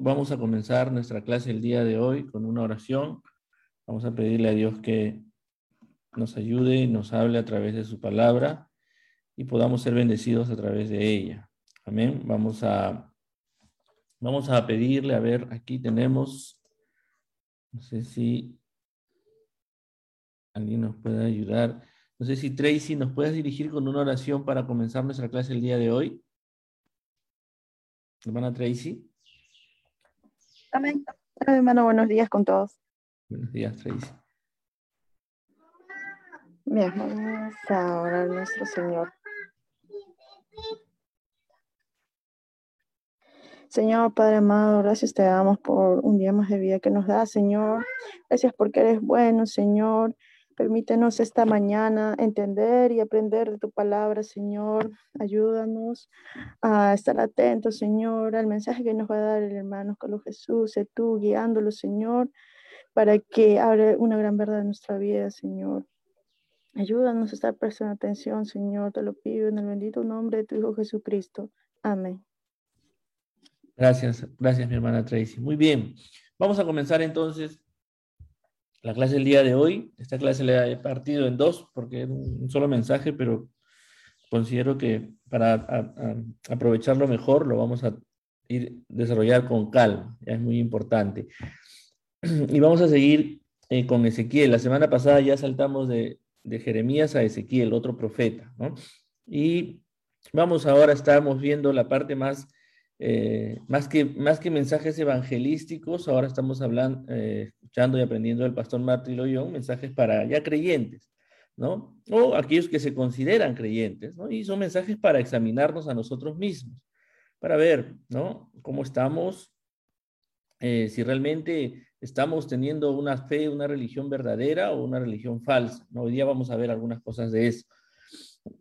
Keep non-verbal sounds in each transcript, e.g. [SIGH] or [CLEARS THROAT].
Vamos a comenzar nuestra clase el día de hoy con una oración. Vamos a pedirle a Dios que nos ayude y nos hable a través de su palabra y podamos ser bendecidos a través de ella. Amén. Vamos a, vamos a pedirle, a ver, aquí tenemos, no sé si alguien nos puede ayudar. No sé si Tracy nos puedes dirigir con una oración para comenzar nuestra clase el día de hoy. Hermana Tracy. Amén. Hermano, buenos días con todos. Buenos días, Tracy. Bien, vamos a orar nuestro Señor. Señor Padre amado, gracias te damos por un día más de vida que nos da, Señor. Gracias porque eres bueno, Señor. Permítenos esta mañana entender y aprender de tu palabra, Señor. Ayúdanos a estar atentos, Señor, al mensaje que nos va a dar el hermano Carlos Jesús. Sé tú guiándolo, Señor, para que abra una gran verdad en nuestra vida, Señor. Ayúdanos a estar prestando atención, Señor. Te lo pido en el bendito nombre de tu Hijo Jesucristo. Amén. Gracias, gracias, mi hermana Tracy. Muy bien. Vamos a comenzar entonces la clase del día de hoy. Esta clase la he partido en dos porque es un solo mensaje, pero considero que para aprovecharlo mejor lo vamos a ir desarrollar con calma. Ya es muy importante. Y vamos a seguir eh, con Ezequiel. La semana pasada ya saltamos de, de Jeremías a Ezequiel, otro profeta, ¿no? Y vamos ahora, estamos viendo la parte más eh, más, que, más que mensajes evangelísticos, ahora estamos hablando, eh, escuchando y aprendiendo del pastor Martín Loyón, mensajes para ya creyentes, ¿no? O aquellos que se consideran creyentes, ¿no? Y son mensajes para examinarnos a nosotros mismos, para ver, ¿no? Cómo estamos, eh, si realmente estamos teniendo una fe, una religión verdadera o una religión falsa, ¿no? Hoy día vamos a ver algunas cosas de eso.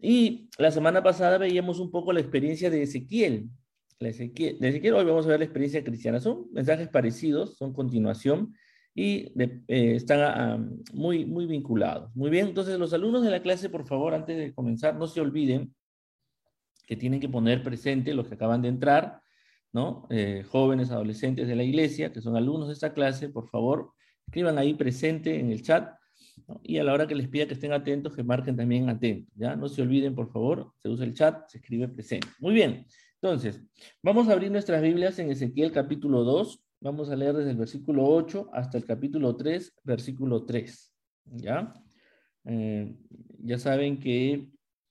Y la semana pasada veíamos un poco la experiencia de Ezequiel, de Ezequiel, hoy vamos a ver la experiencia cristiana. Son mensajes parecidos, son continuación y eh, están ah, muy, muy vinculados. Muy bien, entonces los alumnos de la clase, por favor, antes de comenzar, no se olviden que tienen que poner presente los que acaban de entrar, ¿no? Eh, jóvenes, adolescentes de la iglesia, que son alumnos de esta clase, por favor, escriban ahí presente en el chat. Y a la hora que les pida que estén atentos, que marquen también atentos, ¿ya? No se olviden, por favor, se usa el chat, se escribe presente. Muy bien, entonces, vamos a abrir nuestras Biblias en Ezequiel capítulo 2. Vamos a leer desde el versículo 8 hasta el capítulo 3, versículo 3. ¿Ya? Eh, ya saben que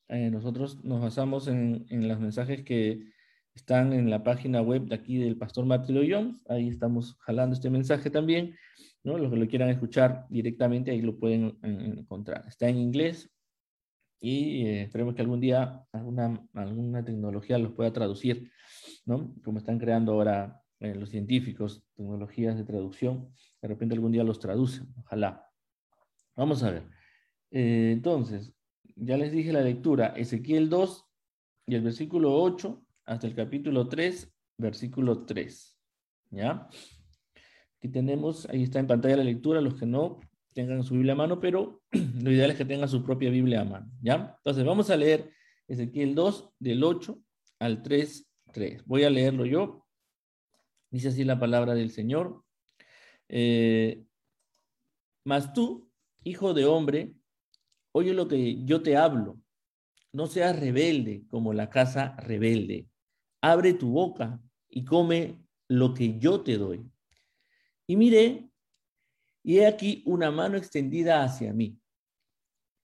eh, nosotros nos basamos en, los mensajes que están en la página web de aquí del pastor Martín Jones. Ahí estamos jalando este mensaje también. ¿no? Los que lo quieran escuchar directamente, ahí lo pueden eh, encontrar. Está en inglés, y eh, esperemos que algún día alguna, alguna tecnología los pueda traducir, ¿no? Como están creando ahora eh, los científicos, tecnologías de traducción, de repente algún día los traducen, ojalá. Vamos a ver. Eh, entonces, ya les dije la lectura, Ezequiel 2 y el versículo 8 hasta el capítulo 3, versículo 3. ¿Ya? Aquí tenemos, ahí está en pantalla la lectura, los que no, tengan su Biblia a mano, pero [CLEARS THROAT] lo ideal es que tengan su propia Biblia a mano, ¿ya? Entonces, vamos a leer Ezequiel 2, del 8 al 3, 3. Voy a leerlo yo. Dice así la palabra del Señor. Eh, mas tú, hijo de hombre, oye lo que yo te hablo. No seas rebelde como la casa rebelde. Abre tu boca y come lo que yo te doy. Y mire y he aquí una mano extendida hacia mí,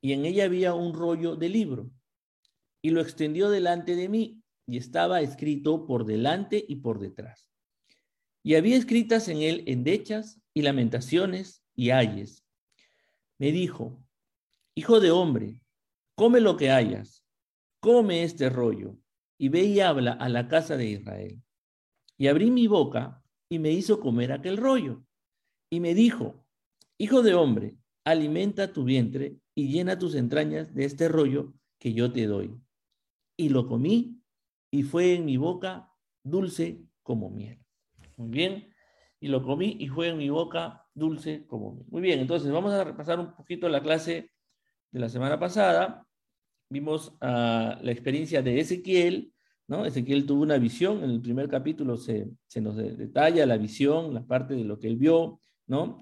y en ella había un rollo de libro, y lo extendió delante de mí, y estaba escrito por delante y por detrás. Y había escritas en él endechas y lamentaciones y ayes. Me dijo, Hijo de hombre, come lo que hayas, come este rollo, y ve y habla a la casa de Israel. Y abrí mi boca y me hizo comer aquel rollo. Y me dijo, Hijo de hombre, alimenta tu vientre y llena tus entrañas de este rollo que yo te doy. Y lo comí y fue en mi boca dulce como miel. Muy bien. Y lo comí y fue en mi boca dulce como miel. Muy bien, entonces vamos a repasar un poquito la clase de la semana pasada. Vimos ah, la experiencia de Ezequiel, ¿no? Ezequiel tuvo una visión, en el primer capítulo se, se nos detalla la visión, la parte de lo que él vio,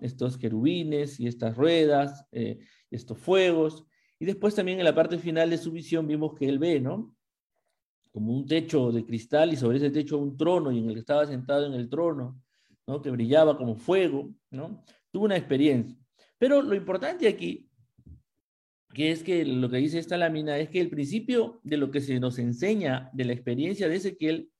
Estos querubines y estas ruedas, eh, estos fuegos. Y después también en la parte final de su visión vimos que él ve, ¿no? Como un techo de cristal y sobre ese techo un trono y en el que estaba sentado en el trono, ¿no? Que brillaba como fuego, ¿no? Tuvo una experiencia. Pero lo importante aquí, que es que lo que dice esta lámina, es que el principio de lo que se nos enseña de la experiencia de Ezequiel,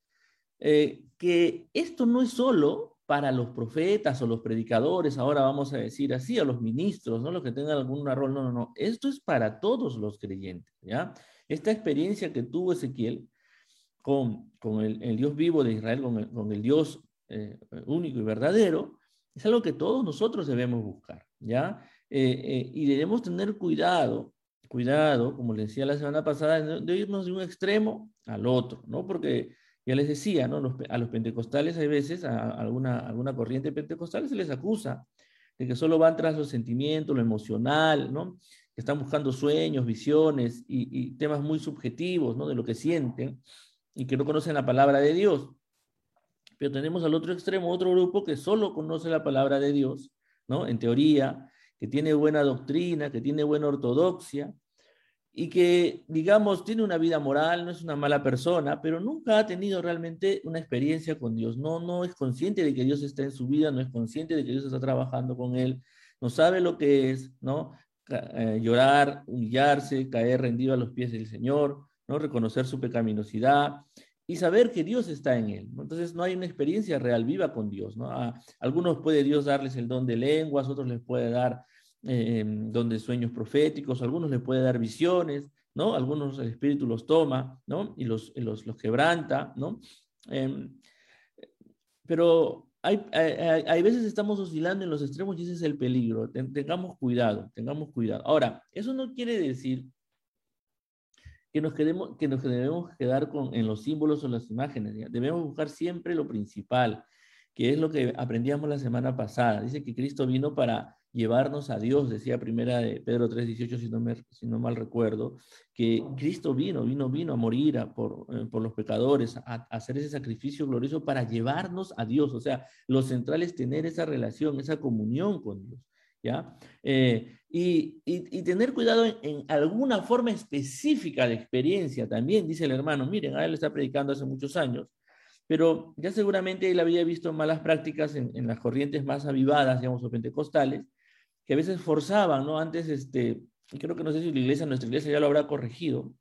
eh, que esto no es solo para los profetas o los predicadores, ahora vamos a decir así, a los ministros, ¿no? Los que tengan algún rol, no, no, no, esto es para todos los creyentes, ¿ya? Esta experiencia que tuvo Ezequiel con, con el, Dios vivo de Israel, con el, Dios eh, único y verdadero, es algo que todos nosotros debemos buscar, ¿ya? Eh, eh, y debemos tener cuidado, cuidado, como les decía la semana pasada, de irnos de un extremo al otro, ¿no? Porque ya les decía, ¿no? a los pentecostales hay veces, a, alguna, alguna corriente pentecostal se les acusa de que solo van tras los sentimientos, lo emocional, ¿no? Que están buscando sueños, visiones y, temas muy subjetivos, ¿no? De lo que sienten y que no conocen la palabra de Dios. Pero tenemos al otro extremo otro grupo que solo conoce la palabra de Dios, ¿no? En teoría, que tiene buena doctrina, que tiene buena ortodoxia, y que, digamos, tiene una vida moral, no es una mala persona, pero nunca ha tenido realmente una experiencia con Dios. No, no es consciente de que Dios está en su vida, no es consciente de que Dios está trabajando con él, no sabe lo que es, ¿no? Eh, llorar, humillarse, caer rendido a los pies del Señor, ¿no? Reconocer su pecaminosidad y saber que Dios está en él. Entonces no hay una experiencia real viva con Dios, ¿no? A algunos puede Dios darles el don de lenguas, otros les puede dar eh, donde sueños proféticos, algunos le puede dar visiones, ¿no? Algunos el Espíritu los toma, ¿no? Y los, los, los quebranta, ¿no? Em, pero hay, hay, hay, veces estamos oscilando en los extremos y ese es el peligro. tengamos cuidado, tengamos cuidado. Ahora, eso no quiere decir que nos, quedemos, que nos debemos quedar con, en los símbolos o las imágenes. Debemos buscar siempre lo principal, que es lo que aprendíamos la semana pasada. Dice que Cristo vino para llevarnos a Dios, decía primera de Pedro 3:18, si, no si no mal recuerdo, que Cristo vino, vino, vino a morir por, eh, por los pecadores, a, hacer ese sacrificio glorioso para llevarnos a Dios. O sea, lo central es tener esa relación, esa comunión con Dios. ¿Ya? Eh, y, y, tener cuidado en, alguna forma específica de experiencia también, dice el hermano, miren, a él está predicando hace muchos años, pero ya seguramente él había visto malas prácticas en, en las corrientes más avivadas, digamos, o pentecostales, que a veces forzaban, ¿no? Antes, este, creo que no sé si la iglesia, nuestra iglesia ya lo habrá corregido,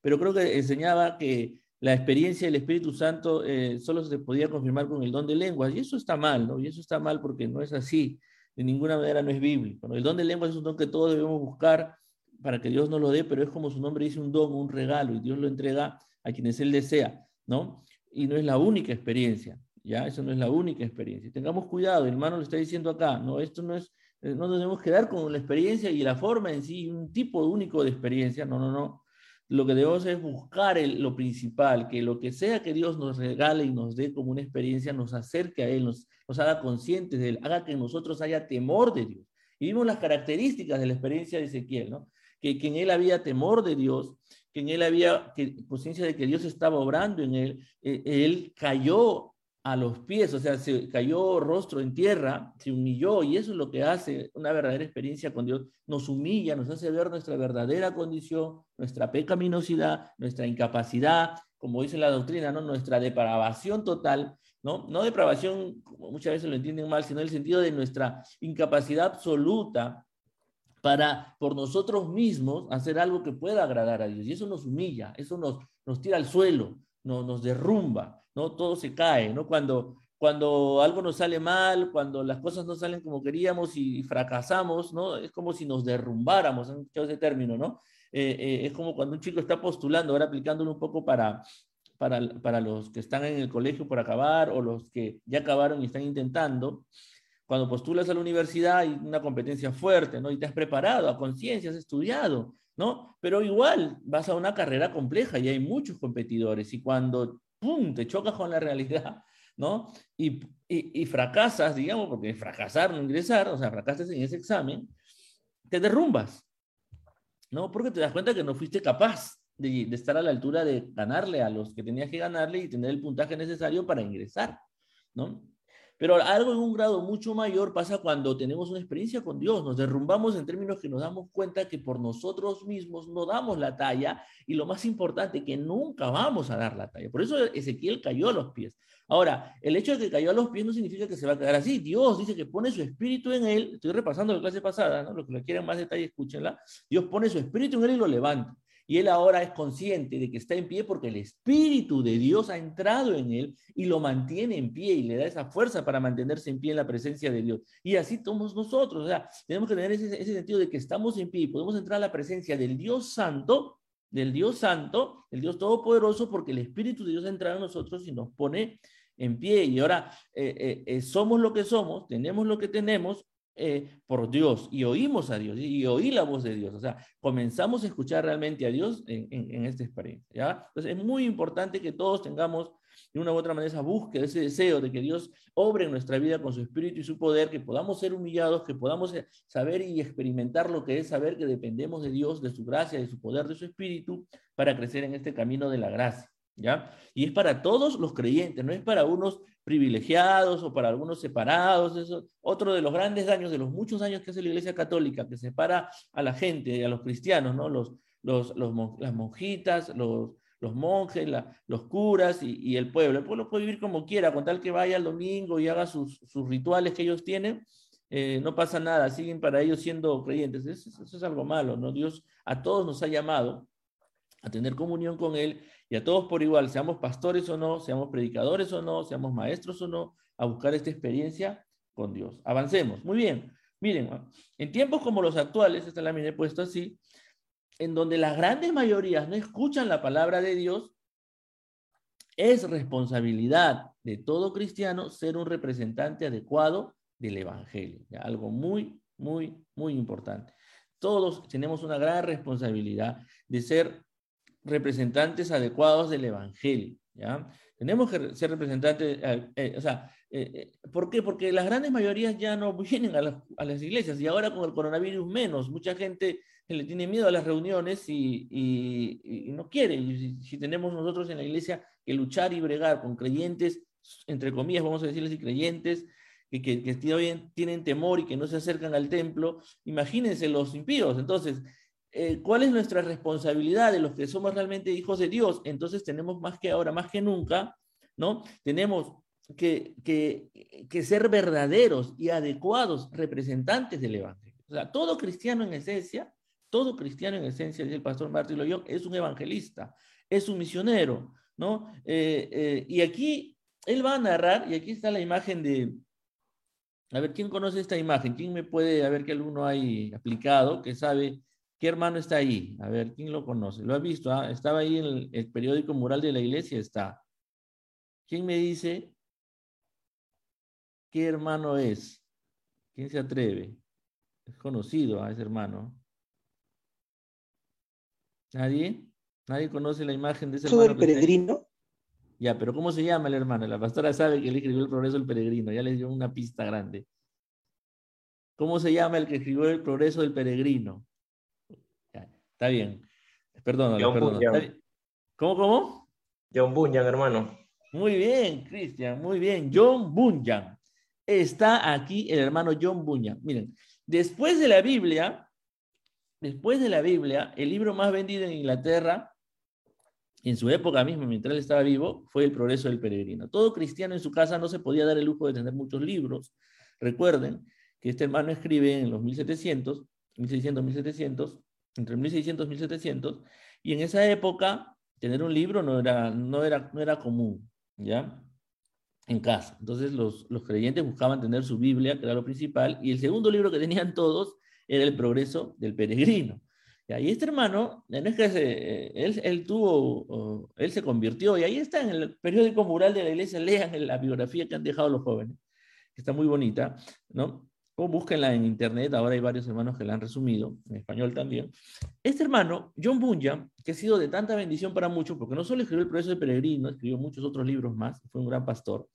pero creo que enseñaba que la experiencia del Espíritu Santo eh, solo se podía confirmar con el don de lenguas, y eso está mal, ¿no? Y eso está mal porque no es así, de ninguna manera no es bíblico. El don de lenguas es un don que todos debemos buscar para que Dios nos lo dé, pero es como su nombre dice, un don, un regalo, y Dios lo entrega a quienes Él desea, ¿no? Y no es la única experiencia, ¿ya? Eso no es la única experiencia. Tengamos cuidado, el hermano lo está diciendo acá, ¿no? Esto no es no nos debemos quedar con la experiencia y la forma en sí, un tipo único de experiencia, no, no, no. Lo que debemos es buscar lo principal, que lo que sea que Dios nos regale y nos dé como una experiencia, nos acerque a Él, nos, nos haga conscientes de Él, haga que nosotros haya temor de Dios. Y vimos las características de la experiencia de Ezequiel, ¿no? Que, que en Él había temor de Dios, que en Él había conciencia de que Dios estaba obrando en Él, eh, Él cayó a los pies, o sea, se cayó rostro en tierra, se humilló y eso es lo que hace una verdadera experiencia con Dios. Nos humilla, nos hace ver nuestra verdadera condición, nuestra pecaminosidad, nuestra incapacidad, como dice la doctrina, ¿no? nuestra depravación total, ¿no? No depravación, como muchas veces lo entienden mal, sino el sentido de nuestra incapacidad absoluta para por nosotros mismos hacer algo que pueda agradar a Dios. Y eso nos humilla, eso nos, nos tira al suelo, no, nos derrumba. ¿No? Todo se cae, ¿no? Cuando, cuando algo nos sale mal, cuando las cosas no salen como queríamos y, fracasamos, ¿no? Es como si nos derrumbáramos, han escuchado ese término, ¿no? Eh, eh, es como cuando un chico está postulando, ahora aplicándolo un poco para, para, para, los que están en el colegio por acabar o los que ya acabaron y están intentando, cuando postulas a la universidad hay una competencia fuerte, ¿no? Y te has preparado a conciencia, has estudiado, ¿no? Pero igual vas a una carrera compleja y hay muchos competidores y cuando ¡pum!, te chocas con la realidad, ¿no? Y, y, fracasas, digamos, porque fracasar, no ingresar, o sea, fracasas en ese examen, te derrumbas, ¿no? Porque te das cuenta que no fuiste capaz, de, de, estar a la altura de ganarle a los que tenías que ganarle y tener el puntaje necesario para ingresar, ¿no? Pero algo en un grado mucho mayor pasa cuando tenemos una experiencia con Dios. Nos derrumbamos en términos que nos damos cuenta que por nosotros mismos no damos la talla y lo más importante, que nunca vamos a dar la talla. Por eso Ezequiel cayó a los pies. Ahora, el hecho de que cayó a los pies no significa que se va a quedar así. Dios dice que pone su espíritu en él. Estoy repasando la clase pasada, ¿no? Los que quieran más detalle, escúchenla. Dios pone su espíritu en él y lo levanta. Y él ahora es consciente de que está en pie porque el Espíritu de Dios ha entrado en él y lo mantiene en pie y le da esa fuerza para mantenerse en pie en la presencia de Dios. Y así somos nosotros. O sea, tenemos que tener ese, sentido de que estamos en pie y podemos entrar a la presencia del Dios Santo, del Dios Santo, el Dios Todopoderoso, porque el Espíritu de Dios ha entrado en nosotros y nos pone en pie. Y ahora eh, eh, eh, somos lo que somos, tenemos lo que tenemos eh, por Dios y oímos a Dios y, oí la voz de Dios. O sea, comenzamos a escuchar realmente a Dios en, esta experiencia. ¿ya? Entonces es muy importante que todos tengamos de una u otra manera esa búsqueda, ese deseo de que Dios obre en nuestra vida con su espíritu y su poder, que podamos ser humillados, que podamos eh, saber y experimentar lo que es saber que dependemos de Dios, de su gracia, de su poder, de su espíritu, para crecer en este camino de la gracia. ¿Ya? Y es para todos los creyentes, no es para unos privilegiados o para algunos separados. Eso, otro de los grandes daños, de los muchos años que hace la Iglesia Católica, que separa a la gente, a los cristianos, ¿no? Los, los, los las monjitas, los, los monjes, los curas y, el pueblo. El pueblo puede vivir como quiera, con tal que vaya el domingo y haga sus, sus rituales que ellos tienen, eh, no pasa nada, siguen para ellos siendo creyentes. Eso, es algo malo, ¿no? Dios a todos nos ha llamado a tener comunión con Él y a todos por igual, seamos pastores o no, seamos predicadores o no, seamos maestros o no, a buscar esta experiencia con Dios. Avancemos. Muy bien. Miren, en tiempos como los actuales, esta la he puesto así, en donde las grandes mayorías no escuchan la palabra de Dios, es responsabilidad de todo cristiano ser un representante adecuado del Evangelio. Algo muy, muy, muy importante. Todos tenemos una gran responsabilidad de ser representantes adecuados del Evangelio. ¿ya? Tenemos que ser representantes, eh, eh, o sea, eh, ¿por qué? Porque las grandes mayorías ya no vienen a, las iglesias y ahora con el coronavirus menos. Mucha gente le tiene miedo a las reuniones y, no quiere. Si, tenemos nosotros en la iglesia que luchar y bregar con creyentes, entre comillas, vamos a decirles, y creyentes, que, que, que tienen temor y que no se acercan al templo, imagínense los impíos. Entonces, eh, cuál es nuestra responsabilidad de los que somos realmente hijos de Dios, entonces tenemos más que ahora, más que nunca, ¿no? Tenemos que, que, ser verdaderos y adecuados representantes del Evangelio. O sea, todo cristiano en esencia, todo cristiano en esencia, dice el pastor Martín Loyón, es un evangelista, es un misionero, ¿no? Eh, eh, y aquí él va a narrar, y aquí está la imagen de, a ver, ¿quién conoce esta imagen? ¿Quién me puede, a ver qué alguno hay aplicado, que sabe ¿Qué hermano está ahí? A ver, ¿quién lo conoce? ¿Lo ha visto? Ah, estaba ahí en el, periódico mural de la iglesia, está. ¿Quién me dice qué hermano es? ¿Quién se atreve? Es conocido a ese hermano. ¿Nadie? ¿Nadie conoce la imagen de ese hermano? el peregrino? Ya, pero ¿cómo se llama el hermano? La pastora sabe que él escribió el progreso del peregrino, ya le dio una pista grande. ¿Cómo se llama el que escribió el progreso del peregrino? Está bien. Perdón. ¿Cómo, cómo? John Bunyan, hermano. Muy bien, Cristian, muy bien. John Bunyan. Está aquí el hermano John Bunyan. Miren, después de la Biblia, después de la Biblia, el libro más vendido en Inglaterra, en su época misma, mientras él estaba vivo, fue El Progreso del Peregrino. Todo cristiano en su casa no se podía dar el lujo de tener muchos libros. Recuerden que este hermano escribe en los 1700, 1600, 1700, entre 1600 y 1700, y en esa época tener un libro no era, no era, no era común, ¿ya? En casa. Entonces los, los creyentes buscaban tener su Biblia, que era lo principal, y el segundo libro que tenían todos era El Progreso del Peregrino. Y este hermano, no es que eh, él, él, tuvo, él se convirtió, y ahí está en el periódico mural de la iglesia, lean la biografía que han dejado los jóvenes, que está muy bonita, ¿no? O búsquenla en internet, ahora hay varios hermanos que la han resumido, en español también. Este hermano, John Bunyan, que ha sido de tanta bendición para muchos, porque no solo escribió El Proceso de Peregrino, escribió muchos otros libros más, fue un gran pastor.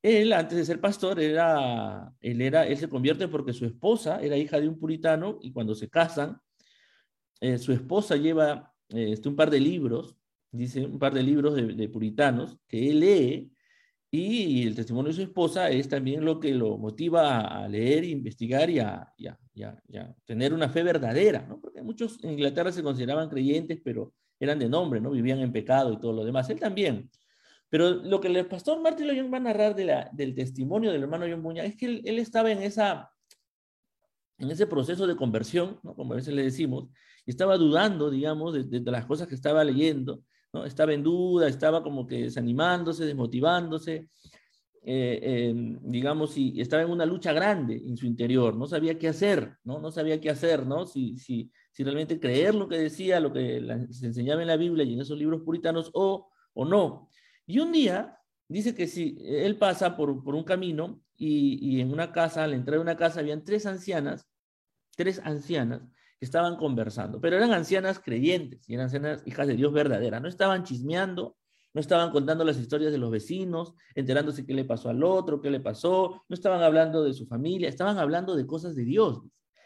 Él, antes de ser pastor, era, él, era, él se convierte porque su esposa era hija de un puritano y cuando se casan, eh, su esposa lleva este, un par de libros, dice un par de libros de, puritanos que él lee y, el testimonio de su esposa es también lo que lo motiva a, leer, investigar y a, tener una fe verdadera, ¿no? Porque muchos en Inglaterra se consideraban creyentes, pero eran de nombre, ¿no? Vivían en pecado y todo lo demás. Él también. Pero lo que el pastor Martín Loyón va a narrar de la, del testimonio del hermano John Buña es que él, él, estaba en, esa, en ese proceso de conversión, ¿no? como a veces le decimos, y estaba dudando, digamos, de, de, las cosas que estaba leyendo, Estaba en duda, estaba como que desanimándose, desmotivándose, eh, em, digamos, y estaba en una lucha grande en su interior, no sabía qué hacer, ¿no? No sabía qué hacer, ¿no? Si, si, si realmente creer lo que decía, lo que se enseñaba en la Biblia y en esos libros puritanos o, o no. Y un día dice que si él pasa por, por un camino y, y, en una casa, al entrar a una casa, habían tres ancianas, tres ancianas estaban conversando, pero eran ancianas creyentes y eran ancianas hijas de Dios verdadera, no estaban chismeando, no estaban contando las historias de los vecinos, enterándose qué le pasó al otro, qué le pasó, no estaban hablando de su familia, estaban hablando de cosas de Dios.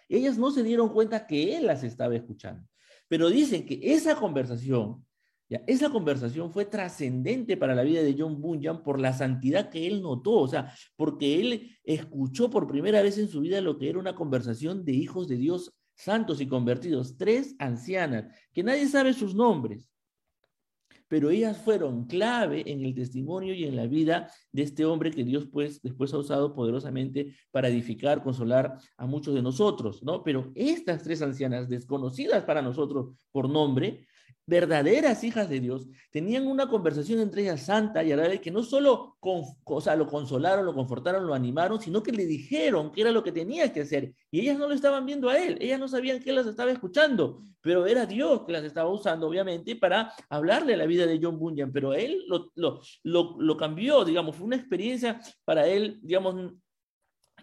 Ellas no se dieron cuenta que él las estaba escuchando, pero dicen que esa conversación, ya, esa conversación fue trascendente para la vida de John Bunyan por la santidad que él notó, o sea, porque él escuchó por primera vez en su vida lo que era una conversación de hijos de Dios santos y convertidos, tres ancianas, que nadie sabe sus nombres, pero ellas fueron clave en el testimonio y en la vida de este hombre que Dios pues después ha usado poderosamente para edificar, consolar a muchos de nosotros, ¿no? Pero estas tres ancianas desconocidas para nosotros por nombre, verdaderas hijas de Dios, tenían una conversación entre ellas santa y árabe que no solo con, o sea, lo consolaron, lo confortaron, lo animaron, sino que le dijeron qué era lo que tenía que hacer. Y ellas no lo estaban viendo a él, ellas no sabían que él las estaba escuchando, pero era Dios que las estaba usando, obviamente, para hablarle la vida de John Bunyan, pero él lo, lo, lo, lo cambió, digamos, fue una experiencia para él, digamos,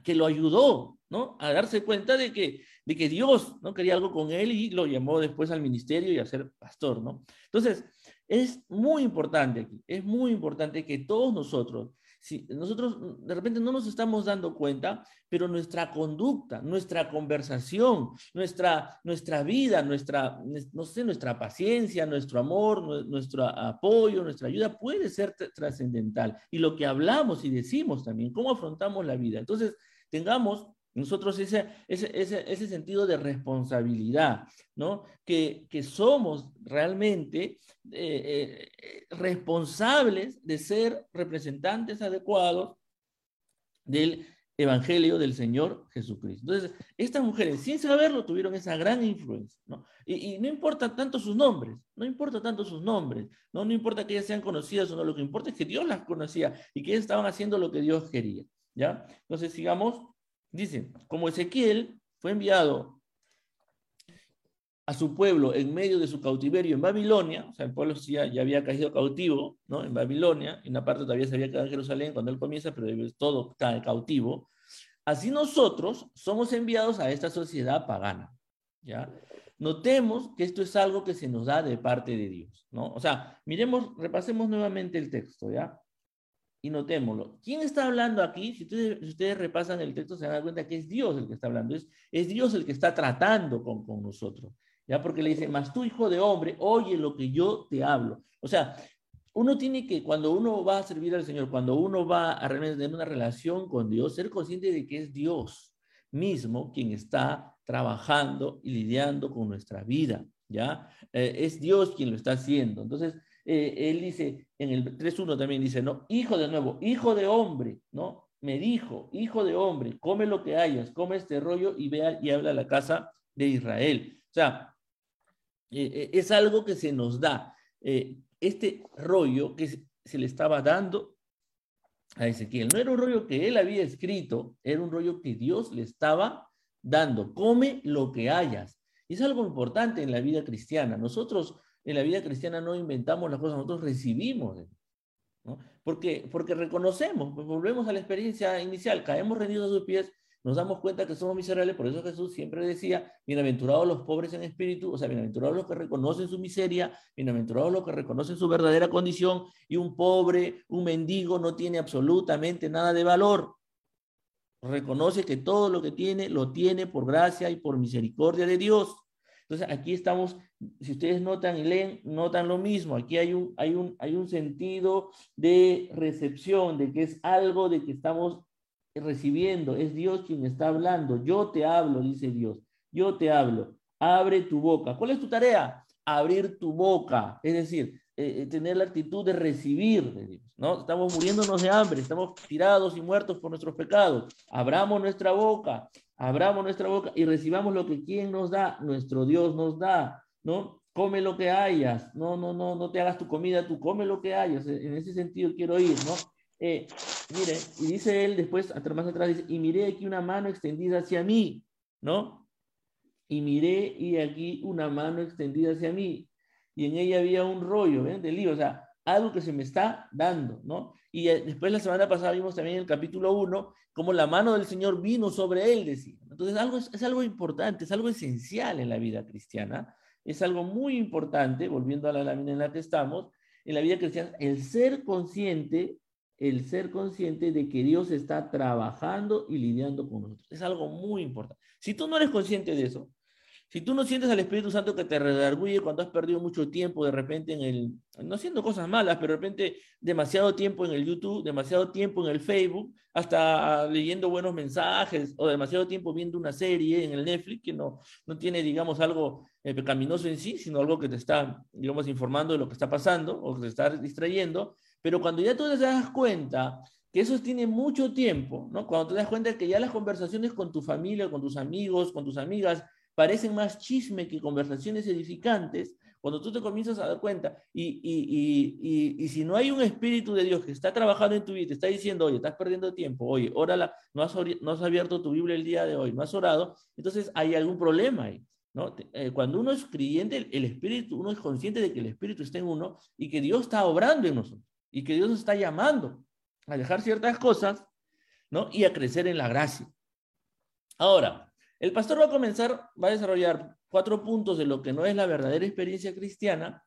que lo ayudó, ¿no? A darse cuenta de que de que Dios no quería algo con él y lo llamó después al ministerio y a ser pastor, ¿no? Entonces, es muy importante aquí, es muy importante que todos nosotros, si nosotros de repente no nos estamos dando cuenta, pero nuestra conducta, nuestra conversación, nuestra, nuestra vida, nuestra, no sé, nuestra paciencia, nuestro amor, nuestro apoyo, nuestra ayuda puede ser trascendental. Y lo que hablamos y decimos también, cómo afrontamos la vida. Entonces, tengamos nosotros ese, ese, ese, ese sentido de responsabilidad, ¿no? Que, que somos realmente eh, eh, responsables de ser representantes adecuados del Evangelio del Señor Jesucristo. Entonces, estas mujeres, sin saberlo, tuvieron esa gran influencia, ¿no? Y, no importa tanto sus nombres, no importa tanto sus nombres, ¿no? No importa que ellas sean conocidas o no, lo que importa es que Dios las conocía y que estaban haciendo lo que Dios quería, ¿ya? Entonces, sigamos Dice, como Ezequiel fue enviado a su pueblo en medio de su cautiverio en Babilonia, o sea, el pueblo ya, había caído cautivo, ¿no? En Babilonia, y una parte todavía se había quedado en Jerusalén cuando él comienza, pero todo está cautivo. Así nosotros somos enviados a esta sociedad pagana, ¿ya? Notemos que esto es algo que se nos da de parte de Dios, ¿no? O sea, miremos, repasemos nuevamente el texto, ¿ya? Y notémoslo. ¿Quién está hablando aquí? Si ustedes, repasan el texto, se dan cuenta que es Dios el que está hablando, es, es Dios el que está tratando con, con nosotros. ¿Ya? Porque le dice, mas tú, hijo de hombre, oye lo que yo te hablo. O sea, uno tiene que, cuando uno va a servir al Señor, cuando uno va a tener una relación con Dios, ser consciente de que es Dios mismo quien está trabajando y lidiando con nuestra vida, ¿ya? Eh, es Dios quien lo está haciendo. Entonces, eh, él dice, en el 3.1 también dice, ¿no? Hijo de nuevo, hijo de hombre, ¿no? Me dijo, hijo de hombre, come lo que hayas, come este rollo y vea y habla a la casa de Israel. O sea, eh, eh, es algo que se nos da. este rollo que se le estaba dando a Ezequiel, no era un rollo que él había escrito, era un rollo que Dios le estaba dando. Come lo que hayas. Es algo importante en la vida cristiana. Nosotros en la vida cristiana no inventamos las cosas, nosotros recibimos. ¿no? Porque, porque reconocemos, pues volvemos a la experiencia inicial, caemos rendidos a sus pies, nos damos cuenta que somos miserables, por eso Jesús siempre decía, bienaventurados los pobres en espíritu, o sea, bienaventurados los que reconocen su miseria, bienaventurados los que reconocen su verdadera condición, y un pobre, un mendigo no tiene absolutamente nada de valor. Reconoce que todo lo que tiene, lo tiene por gracia y por misericordia de Dios. Entonces aquí estamos, si ustedes notan y leen, notan lo mismo. Aquí hay un, hay un, hay un sentido de recepción, de que es algo de que estamos recibiendo, es Dios quien está hablando. Yo te hablo, dice Dios. Yo te hablo. Abre tu boca. ¿Cuál es tu tarea? Abrir tu boca. Es decir, eh, eh, tener la actitud de recibir ¿no? Estamos muriéndonos de hambre, estamos tirados y muertos por nuestros pecados. Abramos nuestra boca, abramos nuestra boca y recibamos lo que quien nos da, nuestro Dios nos da, ¿no? Come lo que hayas, no, no, no, no te hagas tu comida, tú come lo que hayas. En ese sentido quiero ir, ¿no? Eh, mire, y dice él después, más atrás, dice, y miré aquí una mano extendida hacia mí, ¿no? Y miré y aquí una mano extendida hacia mí y en ella había un rollo ¿ven? de lío, o sea, algo que se me está dando, ¿no? Y eh, después la semana pasada vimos también en el capítulo 1 cómo la mano del Señor vino sobre él, decía. Entonces, algo, es, algo importante, es algo esencial en la vida cristiana, es algo muy importante, volviendo a la lámina en la que estamos, en la vida cristiana, el ser consciente, el ser consciente de que Dios está trabajando y lidiando con nosotros. Es algo muy importante. Si tú no eres consciente de eso, si tú no sientes al Espíritu Santo que te redarguye cuando has perdido mucho tiempo de repente en el, no haciendo cosas malas, pero de repente demasiado tiempo en el YouTube, demasiado tiempo en el Facebook, hasta leyendo buenos mensajes o demasiado tiempo viendo una serie en el Netflix que no, no tiene, digamos, algo eh, pecaminoso en sí, sino algo que te está, digamos, informando de lo que está pasando o que te está distrayendo. Pero cuando ya tú te das cuenta que eso tiene mucho tiempo, ¿no? Cuando te das cuenta que ya las conversaciones con tu familia, con tus amigos, con tus amigas, parecen más chisme que conversaciones edificantes, cuando tú te comienzas a dar cuenta, y, y, y, si no hay un espíritu de Dios que está trabajando en tu vida, te está diciendo, oye, estás perdiendo tiempo, oye, órala, no has, no has abierto tu Biblia el día de hoy, no has orado, entonces hay algún problema ahí. ¿no? Eh, cuando uno es creyente, el, espíritu, uno es consciente de que el espíritu está en uno y que Dios está obrando en nosotros y que Dios nos está llamando a dejar ciertas cosas, ¿no? Y a crecer en la gracia. Ahora, el pastor va a comenzar, va a desarrollar cuatro puntos de lo que no es la verdadera experiencia cristiana.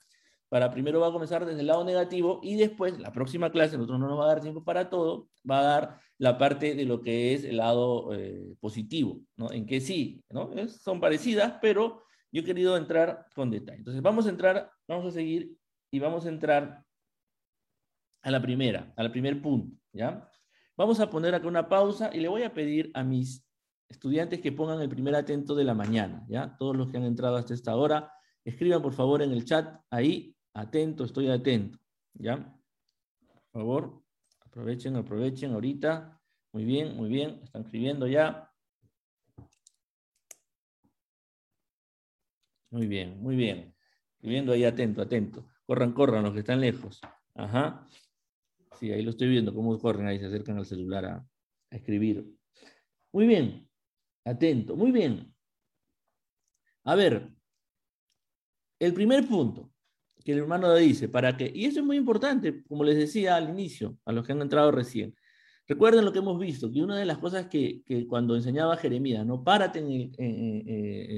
Para primero va a comenzar desde el lado negativo y después, la próxima clase, nosotros no nos va a dar tiempo para todo, va a dar la parte de lo que es el lado eh, positivo, ¿no? En que sí, ¿no? son parecidas, pero yo he querido entrar con detalle. Entonces, vamos a entrar, vamos a seguir y vamos a entrar a la primera, al primer punto, ¿ya? Vamos a poner acá una pausa y le voy a pedir a mis estudiantes que pongan el primer atento de la mañana, ¿ya? Todos los que han entrado hasta esta hora, escriban por favor en el chat ahí, atento, estoy atento, ¿ya? Por favor, aprovechen, aprovechen ahorita. Muy bien, muy bien, están escribiendo ya. Muy bien, muy bien. Escribiendo ahí atento, atento. Corran, corran los que están lejos. Ajá. Sí, ahí lo estoy viendo, cómo corren ahí, se acercan al celular a, a escribir. Muy bien. Atento, muy bien. A ver, el primer punto que el hermano dice, para que, y eso es muy importante, como les decía al inicio, a los que han entrado recién, recuerden lo que hemos visto, que una de las cosas que, cuando enseñaba Jeremías, no, párate en el,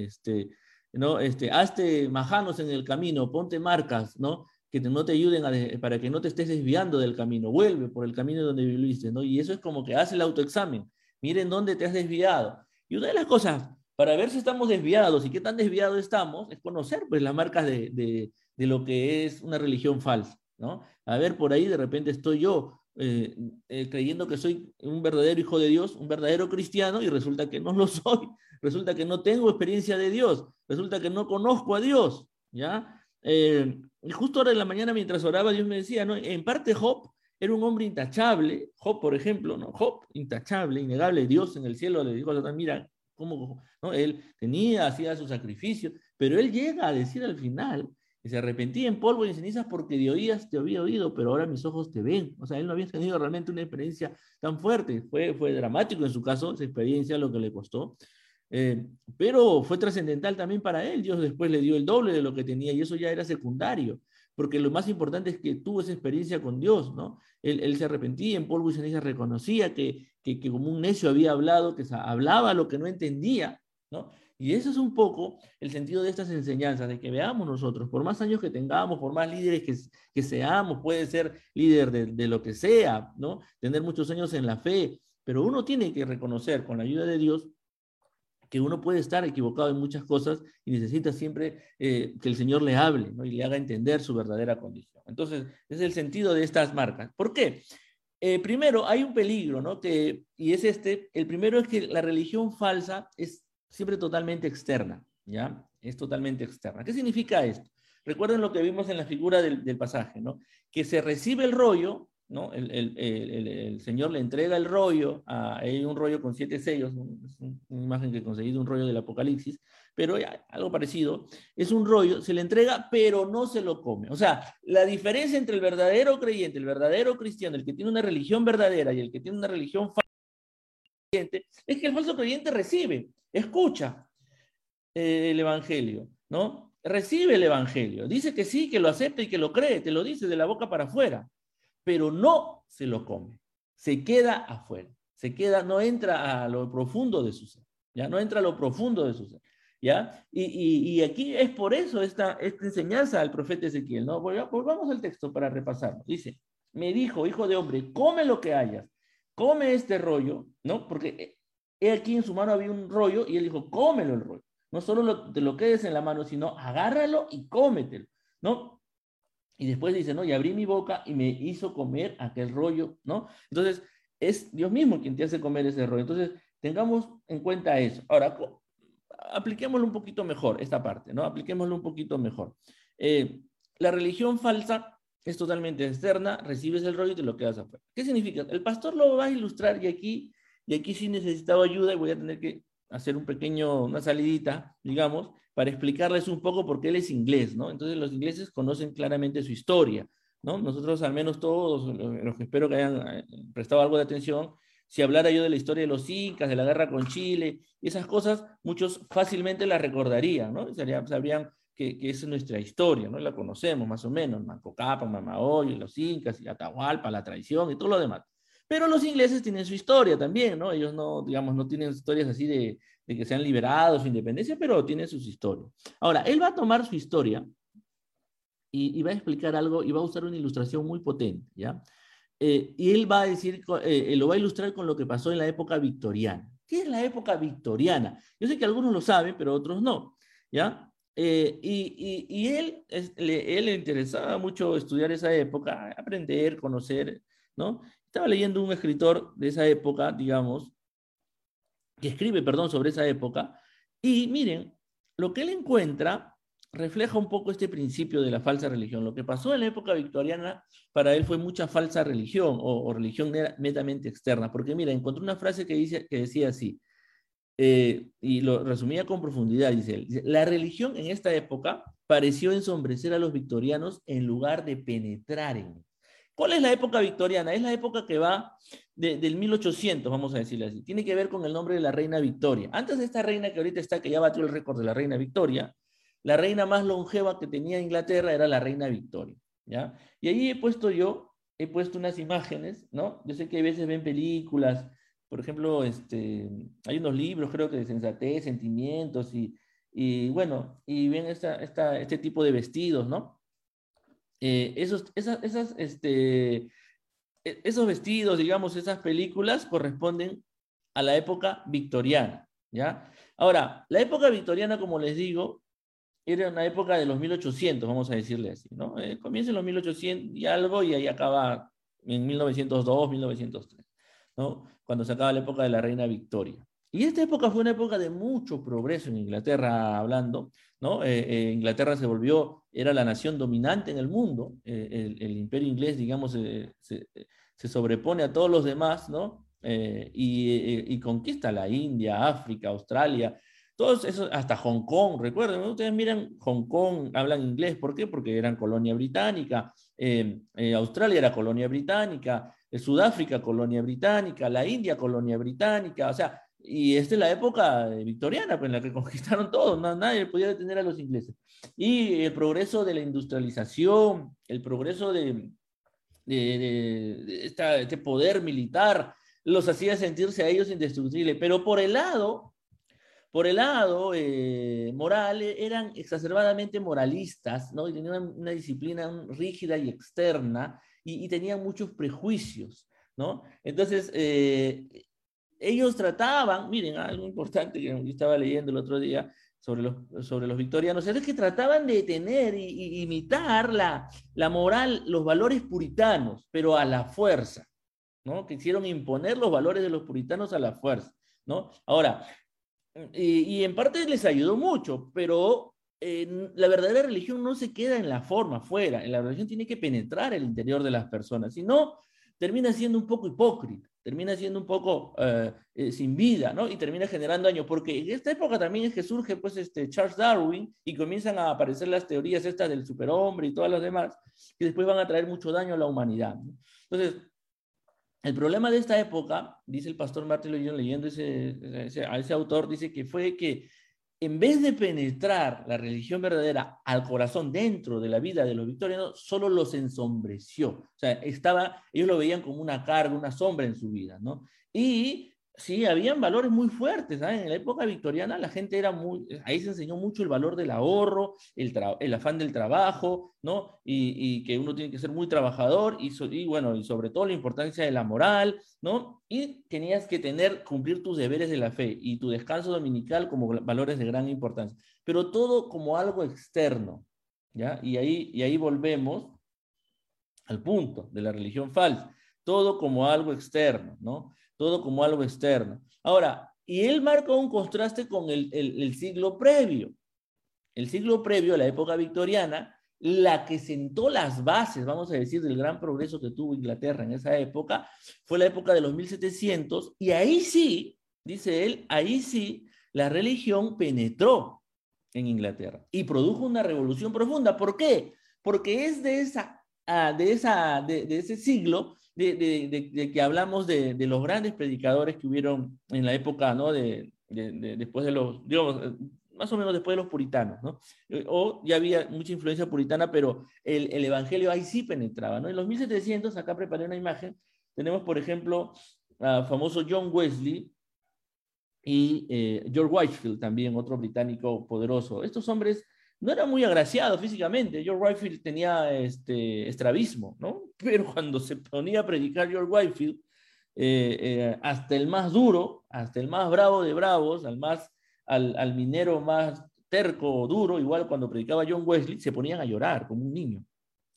este, no, este, hazte majanos en el camino, ponte marcas, ¿no? que no te ayuden para que no te estés desviando del camino, vuelve por el camino donde viviste, ¿no? Y eso es como que hace el autoexamen, miren dónde te has desviado. Y una de las cosas para ver si estamos desviados y qué tan desviados estamos es conocer pues las marcas de, de, lo que es una religión falsa, ¿no? A ver, por ahí de repente estoy yo eh, eh, creyendo que soy un verdadero hijo de Dios, un verdadero cristiano y resulta que no lo [LAUGHS] soy, resulta que no tengo experiencia de Dios, resulta que no conozco a Dios, ¿ya? Eh, y justo ahora en la mañana mientras oraba Dios me decía, ¿no? En parte Job era un hombre intachable, Job, por ejemplo, ¿no? Job, intachable, innegable, Dios en el cielo le dijo a Satán, mira, cómo, ¿no? Él tenía, hacía su sacrificio, pero él llega a decir al final, que se arrepentía en polvo y en cenizas porque de oías te había oído, pero ahora mis ojos te ven. O sea, él no había tenido realmente una experiencia tan fuerte. Fue, fue dramático en su caso, esa experiencia, lo que le costó. Eh, pero fue trascendental también para él. Dios después le dio el doble de lo que tenía y eso ya era secundario porque lo más importante es que tuvo esa experiencia con Dios, ¿no? Él, se arrepentía en polvo y ceniza, reconocía que, que, como un necio había hablado, que hablaba lo que no entendía, ¿no? Y eso es un poco el sentido de estas enseñanzas, de que veamos nosotros, por más años que tengamos, por más líderes que, que seamos, puede ser líder de, de, lo que sea, ¿no? Tener muchos años en la fe, pero uno tiene que reconocer con la ayuda de Dios que uno puede estar equivocado en muchas cosas y necesita siempre eh, que el Señor le hable ¿no? y le haga entender su verdadera condición. Entonces, ese es el sentido de estas marcas. ¿Por qué? Eh, primero, hay un peligro, ¿no? Que, y es este, el primero es que la religión falsa es siempre totalmente externa, ¿ya? Es totalmente externa. ¿Qué significa esto? Recuerden lo que vimos en la figura del, del pasaje, ¿no? Que se recibe el rollo, ¿no? El, Señor le entrega el rollo, a, hay un rollo con siete sellos, es una imagen que he conseguido, un rollo del Apocalipsis, pero algo parecido, es un rollo, se le entrega, pero no se lo come. O sea, la diferencia entre el verdadero creyente, el verdadero cristiano, el que tiene una religión verdadera y el que tiene una religión falsa, es que el falso creyente recibe, escucha eh, el Evangelio, ¿no? Recibe el Evangelio, dice que sí, que lo acepta y que lo cree, te lo dice de la boca para afuera pero no se lo come, se queda afuera, se queda, no entra a lo profundo de su ser, ya no entra a lo profundo de su ser. ¿Ya? Y, aquí es por eso esta, esta enseñanza al profeta Ezequiel, ¿no? Volvamos al texto para repasarlo. Dice, me dijo, hijo de hombre, come lo que hayas, come este rollo, ¿no? Porque he aquí en su mano había un rollo y él dijo, cómelo el rollo. No solo lo, te lo quedes en la mano, sino agárralo y cómetelo, ¿no? Y después dice, ¿no? Y abrí mi boca y me hizo comer aquel rollo, ¿no? Entonces, es Dios mismo quien te hace comer ese rollo. Entonces, tengamos en cuenta eso. Ahora, apliquémoslo un poquito mejor, esta parte, ¿no? Apliquémoslo un poquito mejor. Eh, la religión falsa es totalmente externa, recibes el rollo y te lo quedas afuera. ¿Qué significa? El pastor lo va a ilustrar y aquí, y aquí sí necesitaba ayuda y voy a tener que hacer un pequeño, una salidita, digamos, para explicarles un poco por qué él es inglés, ¿no? Entonces los ingleses conocen claramente su historia, ¿no? Nosotros, al menos todos, los que espero que hayan eh, prestado algo de atención, si hablara yo de la historia de los incas, de la guerra con Chile, esas cosas, muchos fácilmente las recordarían, ¿no? Sabrían que, que es nuestra historia, ¿no? La conocemos más o menos, Manco Cápac, Mamaoy, los incas, y Atahualpa, la traición y todo lo demás. Pero los ingleses tienen su historia también, ¿no? Ellos no, digamos, no tienen historias así de, que sean liberados, su independencia, pero tienen sus historias. Ahora, él va a tomar su historia y, va a explicar algo y va a usar una ilustración muy potente, ¿ya? Eh, y él va a decir, eh, lo va a ilustrar con lo que pasó en la época victoriana. ¿Qué es la época victoriana? Yo sé que algunos lo saben, pero otros no, ¿ya? Eh, y, él, le, él le interesaba mucho estudiar esa época, aprender, conocer, Estaba leyendo un escritor de esa época, digamos, que escribe, perdón, sobre esa época, y miren, lo que él encuentra refleja un poco este principio de la falsa religión. Lo que pasó en la época victoriana para él fue mucha falsa religión o, religión netamente externa, porque mira, encontró una frase que, dice, que decía así, eh, y lo resumía con profundidad, dice él, la religión en esta época pareció ensombrecer a los victorianos en lugar de penetrar en ¿Cuál es la época victoriana? Es la época que va del 1800, vamos a decirle así. Tiene que ver con el nombre de la reina Victoria. Antes de esta reina que ahorita está, que ya batió el récord de la reina Victoria, la reina más longeva que tenía Inglaterra era la reina Victoria. ¿ya? Y ahí he puesto yo, he puesto unas imágenes, ¿no? Yo sé que a veces ven películas, por ejemplo, este, hay unos libros, creo que de sensatez, sentimientos, y, y bueno, y ven esta, esta, este tipo de vestidos, ¿no? Eh, esos, esas, esas, este, e, esos vestidos, digamos, esas películas corresponden a la época victoriana, ¿ya? Ahora, la época victoriana, como les digo, era una época de los 1800, vamos a decirle así, ¿no? Eh, comienza en los 1800 y algo y ahí acaba en 1902, 1903, ¿no? Cuando se acaba la época de la reina Victoria. Y esta época fue una época de mucho progreso en Inglaterra, hablando, ¿no? Eh, eh, Inglaterra se volvió, era la nación dominante en el mundo, eh, el, imperio inglés, digamos, se, sobrepone a todos los demás, ¿no? Y, y, conquista la India, África, Australia, todos esos, hasta Hong Kong, recuerden, ustedes miran, Hong Kong hablan inglés, ¿por qué? Porque eran colonia británica, Australia era colonia británica, Sudáfrica colonia británica, la India colonia británica, o sea, y esta es la época victoriana, pues, en la que [LAUGHS] conquistaron todo, nadie podía detener a los ingleses. Y el progreso de la industrialización, el progreso de, de, este poder militar, los hacía sentirse a ellos indestructibles. Pero por el lado, por el lado eh, moral, eran exacerbadamente moralistas, ¿no? Y tenían una, disciplina rígida y externa, y, tenían muchos prejuicios, ¿no? Entonces, eh, ellos trataban, miren, algo importante que estaba leyendo el otro día sobre los, sobre los victorianos, es que trataban de tener y, imitar la, la moral, los valores puritanos, pero a la fuerza, ¿no? Quisieron imponer los valores de los puritanos a la fuerza, ¿no? Ahora, y, en parte les ayudó mucho, pero la verdadera religión no se queda en la forma, fuera. La religión tiene que penetrar el interior de las personas. Si no, termina siendo un poco hipócrita, termina siendo un poco eh, eh, sin vida, ¿no? Y termina generando daño, porque en esta época también es que surge, pues, este Charles Darwin y comienzan a aparecer las teorías estas del superhombre y todas las demás, que después van a traer mucho daño a la humanidad. Entonces, el problema de esta época, dice el pastor Martín León leyendo ese, a ese autor, dice que fue que en vez de penetrar la religión verdadera al corazón dentro de la vida de los victorianos, solo los ensombreció. O sea, estaba, ellos lo veían como una carga, una sombra en su vida, ¿no? Y Sí, habían valores muy fuertes. En la época victoriana la gente era muy, ahí se enseñó mucho el valor del ahorro, el, el afán del trabajo, ¿no? Y, que uno tiene que ser muy trabajador y, y, bueno, y sobre todo la importancia de la moral, ¿no? Y tenías que tener, cumplir tus deberes de la fe y tu descanso dominical como valores de gran importancia, pero todo como algo externo, ¿ya? Y ahí, y ahí volvemos al punto de la religión falsa, todo como algo externo, ¿no? Todo como algo externo. Ahora, y él marca un contraste con el, el, siglo previo. El siglo previo, la época victoriana, la que sentó las bases, vamos a decir, del gran progreso que tuvo Inglaterra en esa época, fue la época de los 1700, y ahí sí, dice él, ahí sí, la religión penetró en Inglaterra y produjo una revolución profunda. ¿Por qué? Porque es de, esa, ah, de, esa, de, de ese siglo de, que hablamos de, los grandes predicadores que hubieron en la época, ¿no? De, después de los, digamos, eh, más o menos después de los puritanos, ¿no? Eh, o ya había mucha influencia puritana, pero el, el evangelio ahí sí penetraba, ¿no? En los 1700, acá preparé una imagen, tenemos, por ejemplo, al famoso John Wesley y eh, George Whitefield, también otro británico poderoso. Estos hombres no era muy agraciado físicamente. George Whitefield tenía este, estrabismo, ¿no? [LAUGHS] Pero cuando se ponía a predicar George Whitefield, eh, eh, hasta el más duro, hasta el más bravo de bravos, al, más, al, minero más terco o duro, igual cuando predicaba John Wesley, se ponían a llorar como un niño.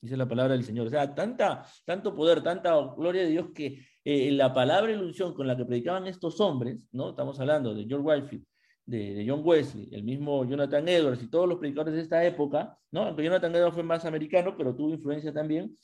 Dice la palabra del Señor. O sea, tanta, tanto poder, tanta gloria de Dios que eh, la palabra y ilusión con la que predicaban estos hombres, ¿no? Estamos hablando de George Whitefield, de, John Wesley, el mismo Jonathan Edwards y todos los predicadores de esta época, ¿no? aunque Jonathan Edwards fue más americano, pero tuvo influencia también,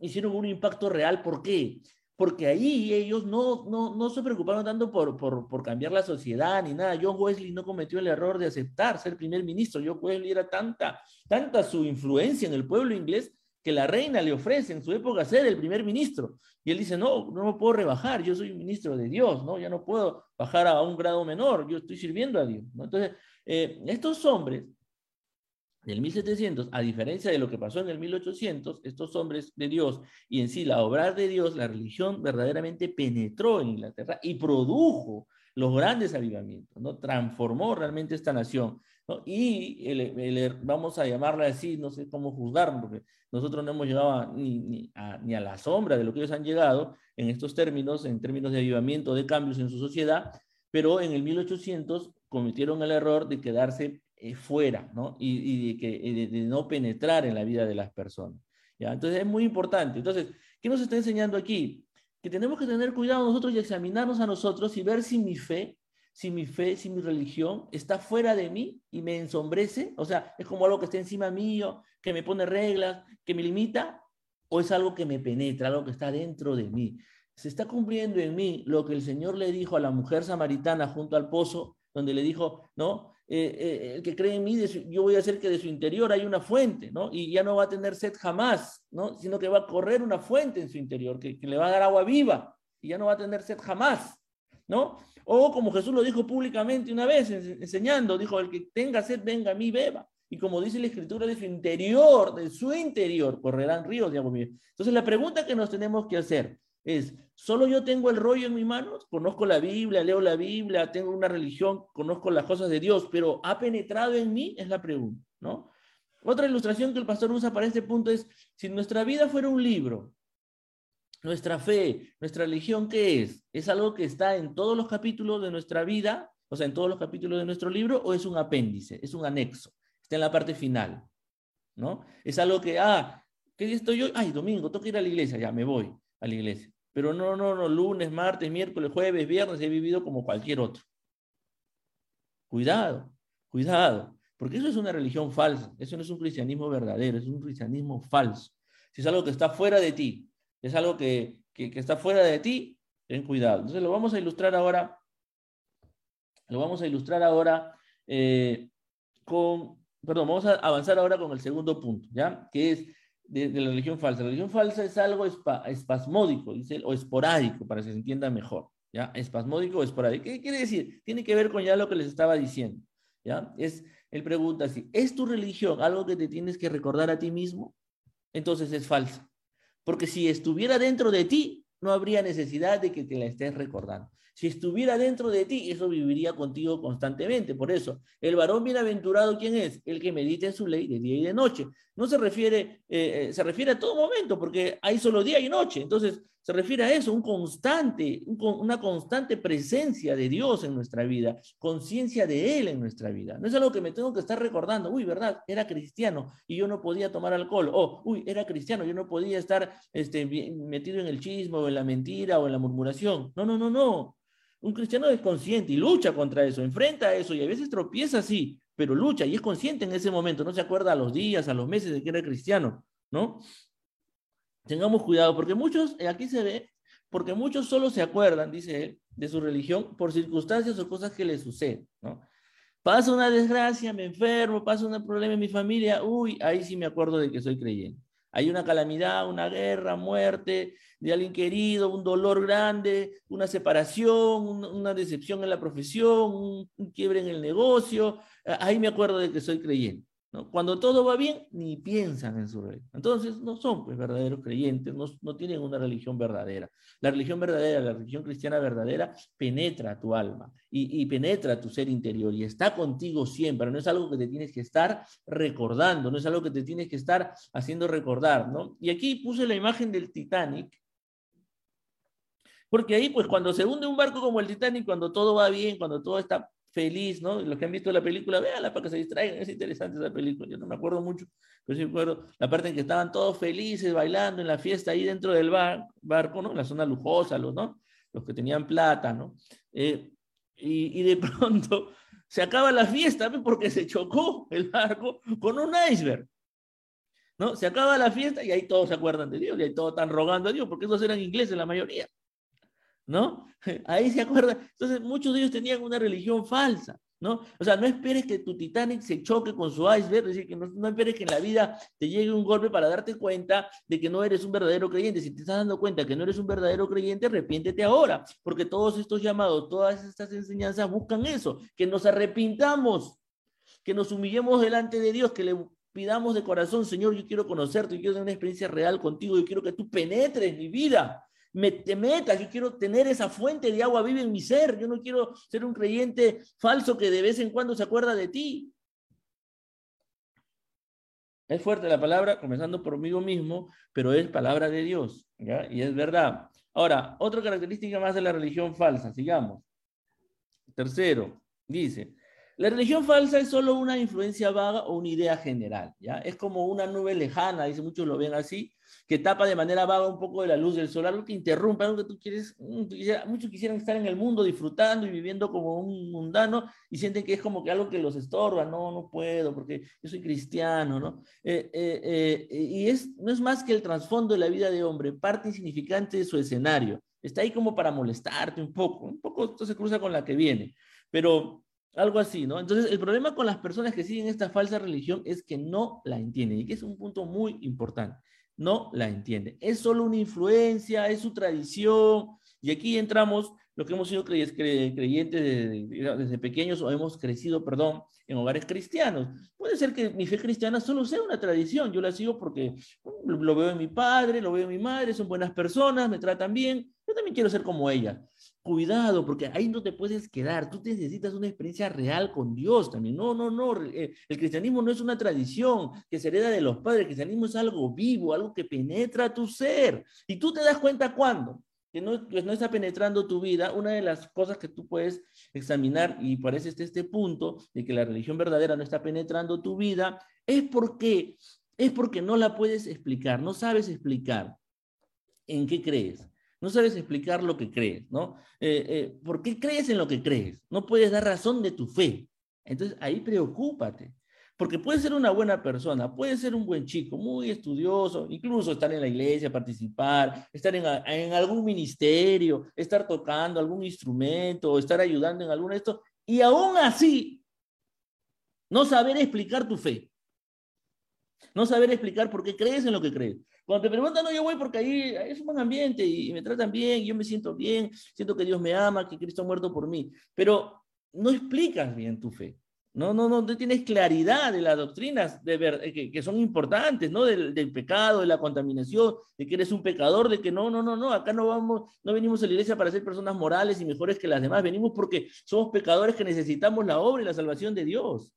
hicieron un impacto real. ¿Por qué? Porque ahí ellos no, no, no se preocuparon tanto por, por, por, cambiar la sociedad ni nada. John Wesley no cometió el error de aceptar ser primer ministro. John Wesley era tanta, tanta su influencia en el pueblo inglés que la reina le ofrece en su época ser el primer ministro. Y él dice, no, no me puedo rebajar, yo soy ministro de Dios, ¿no? Ya no puedo bajar a un grado menor, yo estoy sirviendo a Dios. Entonces, eh, estos hombres del 1700, a diferencia de lo que pasó en el 1800, estos hombres de Dios y en sí la obra de Dios, la religión verdaderamente penetró en Inglaterra y produjo los grandes avivamientos, ¿no? Transformó realmente esta nación. Y vamos a llamarla así, no sé cómo juzgarlo, porque nosotros no hemos llegado ni, ni, a, ni, a, la sombra de lo que ellos han llegado en estos términos, en términos de avivamiento, de cambios en su sociedad, pero en el 1800 cometieron el error de quedarse eh, fuera, ¿no? Y, y de, que, de, no penetrar en la vida de las personas. ¿ya? Entonces es muy importante. Entonces, ¿qué nos está enseñando aquí? Que tenemos que tener cuidado nosotros y examinarnos a nosotros y ver si mi fe si mi fe, si mi religión está fuera de mí y me ensombrece, o sea, es como algo que está encima mío, que me pone reglas, que me limita, o es algo que me penetra, algo que está dentro de mí. Se está cumpliendo en mí lo que el Señor le dijo a la mujer samaritana junto al pozo, donde le dijo, ¿no? Eh, eh, el que cree en mí, yo voy a hacer que de su interior hay una fuente, ¿no? Y ya no va a tener sed jamás, ¿no? Sino que va a correr una fuente en su interior, que, que le va a dar agua viva, y ya no va a tener sed jamás, ¿no? O como Jesús lo dijo públicamente una vez enseñando, dijo, el que tenga sed, venga a mí, beba. Y como dice la escritura, de su interior, de su interior, correrán ríos de agua. Entonces la pregunta que nos tenemos que hacer es, ¿solo yo tengo el rollo en mis manos? Conozco la Biblia, leo la Biblia, tengo una religión, conozco las cosas de Dios, pero ¿ha penetrado en mí? Es la pregunta, ¿no? Otra ilustración que el pastor usa para este punto es, si nuestra vida fuera un libro, nuestra fe, nuestra religión, ¿qué es? ¿Es algo que está en todos los capítulos de nuestra vida, o sea, en todos los capítulos de nuestro libro, o es un apéndice, es un anexo, está en la parte final, ¿no? Es algo que, ah, ¿qué estoy hoy? Ay, domingo, tengo que ir a la iglesia, ya me voy a la iglesia. Pero no, no, no, lunes, martes, miércoles, jueves, viernes, he vivido como cualquier otro. Cuidado, cuidado, porque eso es una religión falsa, eso no es un cristianismo verdadero, es un cristianismo falso. Si es algo que está fuera de ti, es algo que, está fuera de ti, ten cuidado. Entonces lo vamos a ilustrar ahora, lo vamos a ilustrar ahora eh, con, perdón, vamos a avanzar ahora con el segundo punto, ¿ya? Que es de, la religión falsa. La religión falsa es algo espasmódico, dice, o esporádico, para que se entienda mejor. ¿ya? Espasmódico o esporádico. ¿Qué quiere decir? Tiene que ver con ya lo que les estaba diciendo, ¿ya? Es, él pregunta así, ¿es tu religión algo que te tienes que recordar a ti mismo? Entonces es falsa. Porque si estuviera dentro de ti, no habría necesidad de que te la estés recordando. Si estuviera dentro de ti, eso viviría contigo constantemente. Por eso, el varón bienaventurado, ¿quién es? El que medita en su ley de día y de noche. No se refiere, eh, eh, se refiere a todo momento, porque hay solo día y noche. Entonces, se refiere a eso, un constante, una constante presencia de Dios en nuestra vida, conciencia de Él en nuestra vida. No es algo que me tengo que estar recordando, uy, ¿verdad? Era cristiano y yo no podía tomar alcohol, o, uy, era cristiano, yo no podía estar este, metido en el chismo o en la mentira o en la murmuración. No, no, no, no. Un cristiano es consciente y lucha contra eso, enfrenta eso y a veces tropieza, sí, pero lucha y es consciente en ese momento, no se acuerda a los días, a los meses de que era cristiano, ¿no? Tengamos cuidado, porque muchos, eh, aquí se ve, porque muchos solo se acuerdan, dice él, de su religión por circunstancias o cosas que les suceden, ¿no? Pasa una desgracia, me enfermo, pasa un problema en mi familia, uy, ahí sí me acuerdo de que soy creyente. Hay una calamidad, una guerra, muerte de alguien querido, un dolor grande, una separación, una decepción en la profesión, un quiebre en el negocio. Ahí me acuerdo de que soy creyente. Cuando todo va bien, ni piensan en su religión. Entonces, no son pues, verdaderos creyentes, no, tienen una religión verdadera. La religión verdadera, la religión cristiana verdadera, penetra tu alma y, penetra tu ser interior y está contigo siempre. No es algo que te tienes que estar recordando, no es algo que te tienes que estar haciendo recordar. ¿no? Y aquí puse la imagen del Titanic, porque ahí, pues cuando se hunde un barco como el Titanic, cuando todo va bien, cuando todo está feliz, ¿no? Los que han visto la película, véanla para que se distraigan, es interesante esa película, yo no me acuerdo mucho, pero sí me acuerdo la parte en que estaban todos felices bailando en la fiesta ahí dentro del bar, barco, ¿no? La zona lujosa, los, ¿no? Los que tenían plata, ¿no? Eh, y, y, de [LAUGHS] pronto se acaba la fiesta porque se chocó el barco con un iceberg. ¿No? Se acaba la fiesta y ahí todos se acuerdan de Dios, y ahí todos están rogando a Dios, porque esos eran ingleses la mayoría. ¿No? [LAUGHS] Ahí se acuerda. Entonces, muchos de ellos tenían una religión falsa, ¿no? O sea, no esperes que tu Titanic se choque con su iceberg, es decir, que no, esperes que en la vida te llegue un golpe para darte cuenta de que no eres un verdadero creyente. Si te estás dando cuenta que no eres un verdadero creyente, arrepiéntete ahora, porque todos estos llamados, todas estas enseñanzas buscan eso, que nos arrepintamos, que nos humillemos delante de Dios, que le pidamos de corazón, Señor, yo quiero conocerte, yo quiero tener una experiencia real contigo, yo quiero que tú penetres mi vida, me, te metas, yo quiero tener esa fuente de agua viva en mi ser, yo no quiero ser un creyente falso que de vez en cuando se acuerda de ti. Es fuerte la palabra, comenzando por mí mismo, pero es palabra de Dios, ¿ya? Y es verdad. Ahora, otra característica más de la religión falsa, sigamos. Tercero, dice, la religión falsa es solo una influencia vaga o una idea general, ¿ya? Es como una nube lejana, dice muchos lo ven así, que tapa de manera vaga un poco de la luz del sol, algo que interrumpe, algo que tú quieres, mm, muchos quisieran estar en el mundo disfrutando y viviendo como un mundano y sienten que es como que algo que los estorba, no, no puedo porque yo soy cristiano, ¿no? Eh, eh, eh, y es, no es más que el trasfondo de la vida de hombre, parte insignificante de su escenario. Está ahí como para molestarte un poco, un poco esto se cruza con la que viene, pero algo así, ¿no? Entonces, el problema con las personas que siguen esta falsa religión es que no la entienden y que es un punto muy importante no la entiende. Es solo una influencia, es su tradición. Y aquí entramos lo que hemos sido creyentes desde, pequeños o hemos crecido, perdón, en hogares cristianos. Puede ser que mi fe cristiana solo sea una tradición. Yo la sigo porque lo veo en mi padre, lo veo en mi madre, son buenas personas, me tratan bien. Yo también quiero ser como ella. Cuidado, porque ahí no te puedes quedar. Tú necesitas una experiencia real con Dios también. No, no, no. Eh, el cristianismo no es una tradición que se hereda de los padres. El cristianismo es algo vivo, algo que penetra tu ser. Y tú te das cuenta cuándo que no, pues no está penetrando tu vida, una de las cosas que tú puedes examinar, y parece este, este punto de que la religión verdadera no está penetrando tu vida, es porque, es porque no la puedes explicar, no sabes explicar en qué crees. No sabes explicar lo que crees, ¿no? Eh, eh, ¿Por qué crees en lo que crees? No puedes dar razón de tu fe. Entonces ahí preocúpate. Porque puede ser una buena persona, puede ser un buen chico, muy estudioso, incluso estar en la iglesia, participar, estar en, en algún ministerio, estar tocando algún instrumento, estar ayudando en alguno de estos, y aún así no saber explicar tu fe. No saber explicar por qué crees en lo que crees. Cuando te preguntan, no, yo voy porque ahí, es un buen ambiente y me tratan bien, yo me siento bien, siento que Dios me ama, que Cristo ha muerto por mí, pero no explicas bien tu fe. No, no, no, tienes claridad de las doctrinas de ver, eh, que, que, son importantes, ¿no? Del, del, pecado, de la contaminación, de que eres un pecador, de que no, no, no, no, acá no vamos, no venimos a la iglesia para ser personas morales y mejores que las demás, venimos porque somos pecadores que necesitamos la obra y la salvación de Dios.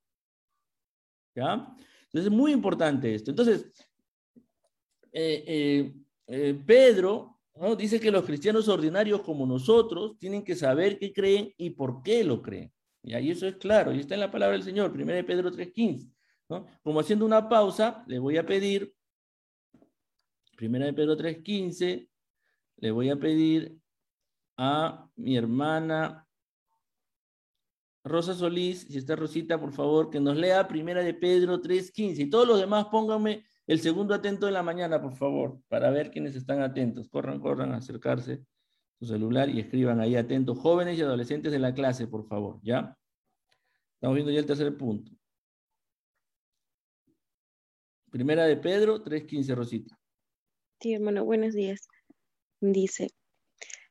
¿Ya? Entonces es muy importante esto. Entonces, eh, eh, eh, Pedro ¿no? dice que los cristianos ordinarios como nosotros tienen que saber qué creen y por qué lo creen. Y ahí eso es claro, y está en la palabra del Señor, 1 de Pedro 3.15. ¿no? Como haciendo una pausa, le voy a pedir, 1 de Pedro 3.15, le voy a pedir a mi hermana Rosa Solís, si está Rosita, por favor, que nos lea Primera de Pedro 3.15. Y todos los demás pónganme el segundo atento de la mañana, por favor, para ver quiénes están atentos. Corran, corran a acercarse su celular y escriban ahí atentos, jóvenes y adolescentes de la clase, por favor, ¿ya? Estamos viendo ya el tercer punto. Primera de Pedro, 3.15, Rosita. Sí, hermano, buenos días. Dice,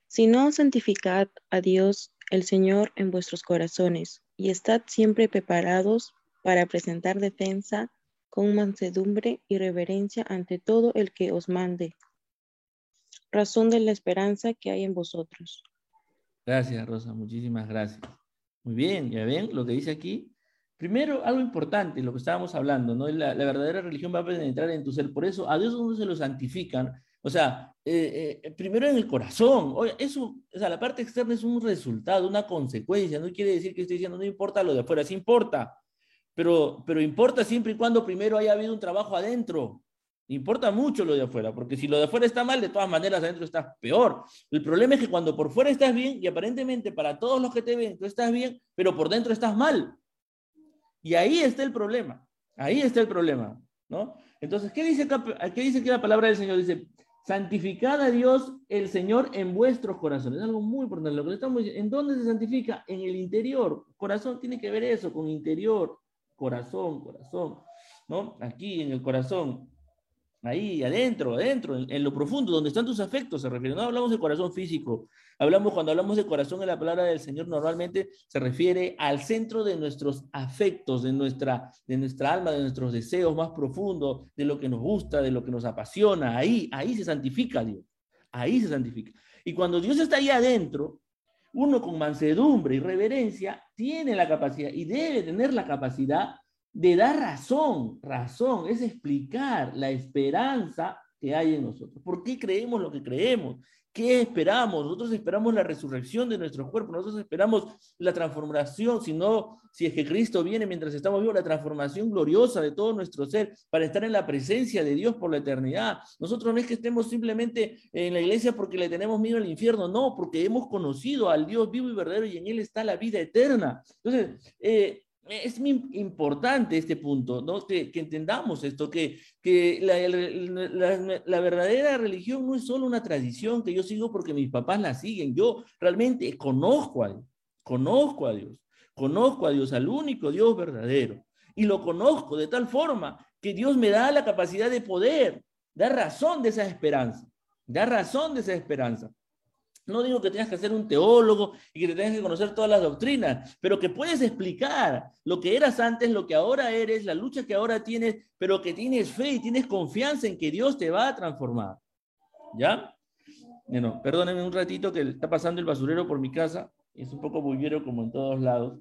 si no santificad a Dios el Señor en vuestros corazones y estad siempre preparados para presentar defensa con mansedumbre y reverencia ante todo el que os mande, razón de la esperanza que hay en vosotros. Gracias, Rosa, muchísimas gracias. Muy bien, ya ven lo que dice aquí. Primero, algo importante, lo que estábamos hablando, ¿no? La, la verdadera religión va a penetrar en tu ser. Por eso, a Dios no se lo santifican. O sea, eh, eh, primero en el corazón. Oye, eso, o sea, la parte externa es un resultado, una consecuencia. No quiere decir que estoy diciendo no importa lo de afuera, sí importa. Pero, pero importa siempre y cuando primero haya habido un trabajo adentro. Importa mucho lo de afuera, porque si lo de afuera está mal, de todas maneras adentro estás peor. El problema es que cuando por fuera estás bien y aparentemente para todos los que te ven tú estás bien, pero por dentro estás mal. Y ahí está el problema. Ahí está el problema, ¿no? Entonces, ¿qué dice, qué dice aquí la palabra del Señor? Dice, santificad a Dios el Señor en vuestros corazones. Es algo muy importante. Lo que estamos ¿En dónde se santifica? En el interior. Corazón tiene que ver eso con interior. Corazón, corazón. ¿No? Aquí en el corazón ahí adentro, adentro, en, lo profundo, donde están tus afectos, se refiere. No hablamos de corazón físico. Hablamos, cuando hablamos de corazón en la palabra del Señor, normalmente se refiere al centro de nuestros afectos, de nuestra, de nuestra alma, de nuestros deseos más profundos, de lo que nos gusta, de lo que nos apasiona. Ahí, ahí se santifica Dios. Ahí se santifica. Y cuando Dios está ahí adentro, uno con mansedumbre y reverencia tiene la capacidad y debe tener la capacidad de dar razón, razón, es explicar la esperanza que hay en nosotros. ¿Por qué creemos lo que creemos? ¿Qué esperamos? Nosotros esperamos la resurrección de nuestro cuerpo, nosotros esperamos la transformación, si no, si es que Cristo viene mientras estamos vivos, la transformación gloriosa de todo nuestro ser para estar en la presencia de Dios por la eternidad. Nosotros no es que estemos simplemente en la iglesia porque le tenemos miedo al infierno, no, porque hemos conocido al Dios vivo y verdadero y en Él está la vida eterna. Entonces, eh, es muy importante este punto, ¿no? que, entendamos esto, que, que la, verdadera religión no es solo una tradición que yo sigo porque mis papás la siguen, yo realmente conozco a Dios, conozco a Dios, conozco a Dios, al único Dios verdadero, y lo conozco de tal forma que Dios me da la capacidad de poder dar razón de esa esperanza, dar razón de esa esperanza. No digo que tengas que ser un teólogo y que te tengas que conocer todas las doctrinas, pero que puedes explicar lo que eras antes, lo que ahora eres, la lucha que ahora tienes, pero que tienes fe y tienes confianza en que Dios te va a transformar. ¿Ya? Bueno, perdónenme un ratito que está pasando el basurero por mi casa. Es un poco bullero como en todos lados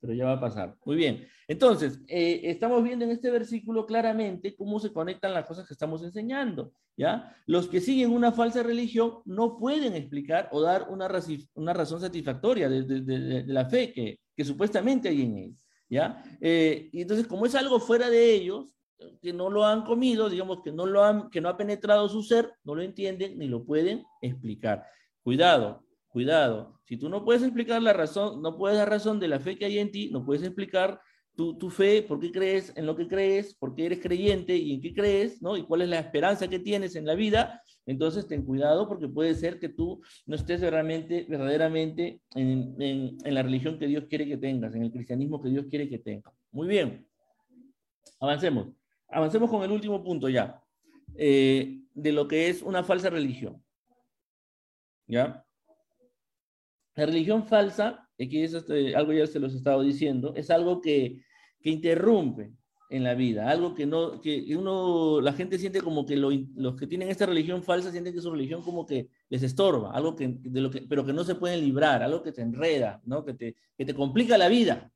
pero ya va a pasar. Muy bien. Entonces, eh, estamos viendo en este versículo claramente cómo se conectan las cosas que estamos enseñando, ¿ya? Los que siguen una falsa religión no pueden explicar o dar una, una razón satisfactoria de, la fe que, que, supuestamente hay en ellos, ¿ya? Eh, y entonces, como es algo fuera de ellos, que no lo han comido, digamos que no lo han, que no ha penetrado su ser, no lo entienden ni lo pueden explicar. Cuidado, Cuidado, si tú no puedes explicar la razón, no puedes dar razón de la fe que hay en ti, no puedes explicar tu, tu, fe, por qué crees en lo que crees, por qué eres creyente y en qué crees, ¿no? Y cuál es la esperanza que tienes en la vida, entonces ten cuidado porque puede ser que tú no estés verdaderamente en, en, la religión que Dios quiere que tengas, en el cristianismo que Dios quiere que tengas. Muy bien, avancemos. Avancemos con el último punto ya, eh, de lo que es una falsa religión. ¿Ya? La religión falsa, aquí es este, algo ya se los he estado diciendo, es algo que, que interrumpe en la vida, algo que no, que uno, la gente siente como que los que tienen esta religión falsa sienten que su religión como que les estorba, algo que, de lo que, pero que no se pueden librar, algo que te enreda, ¿no? Que te, que te complica la vida,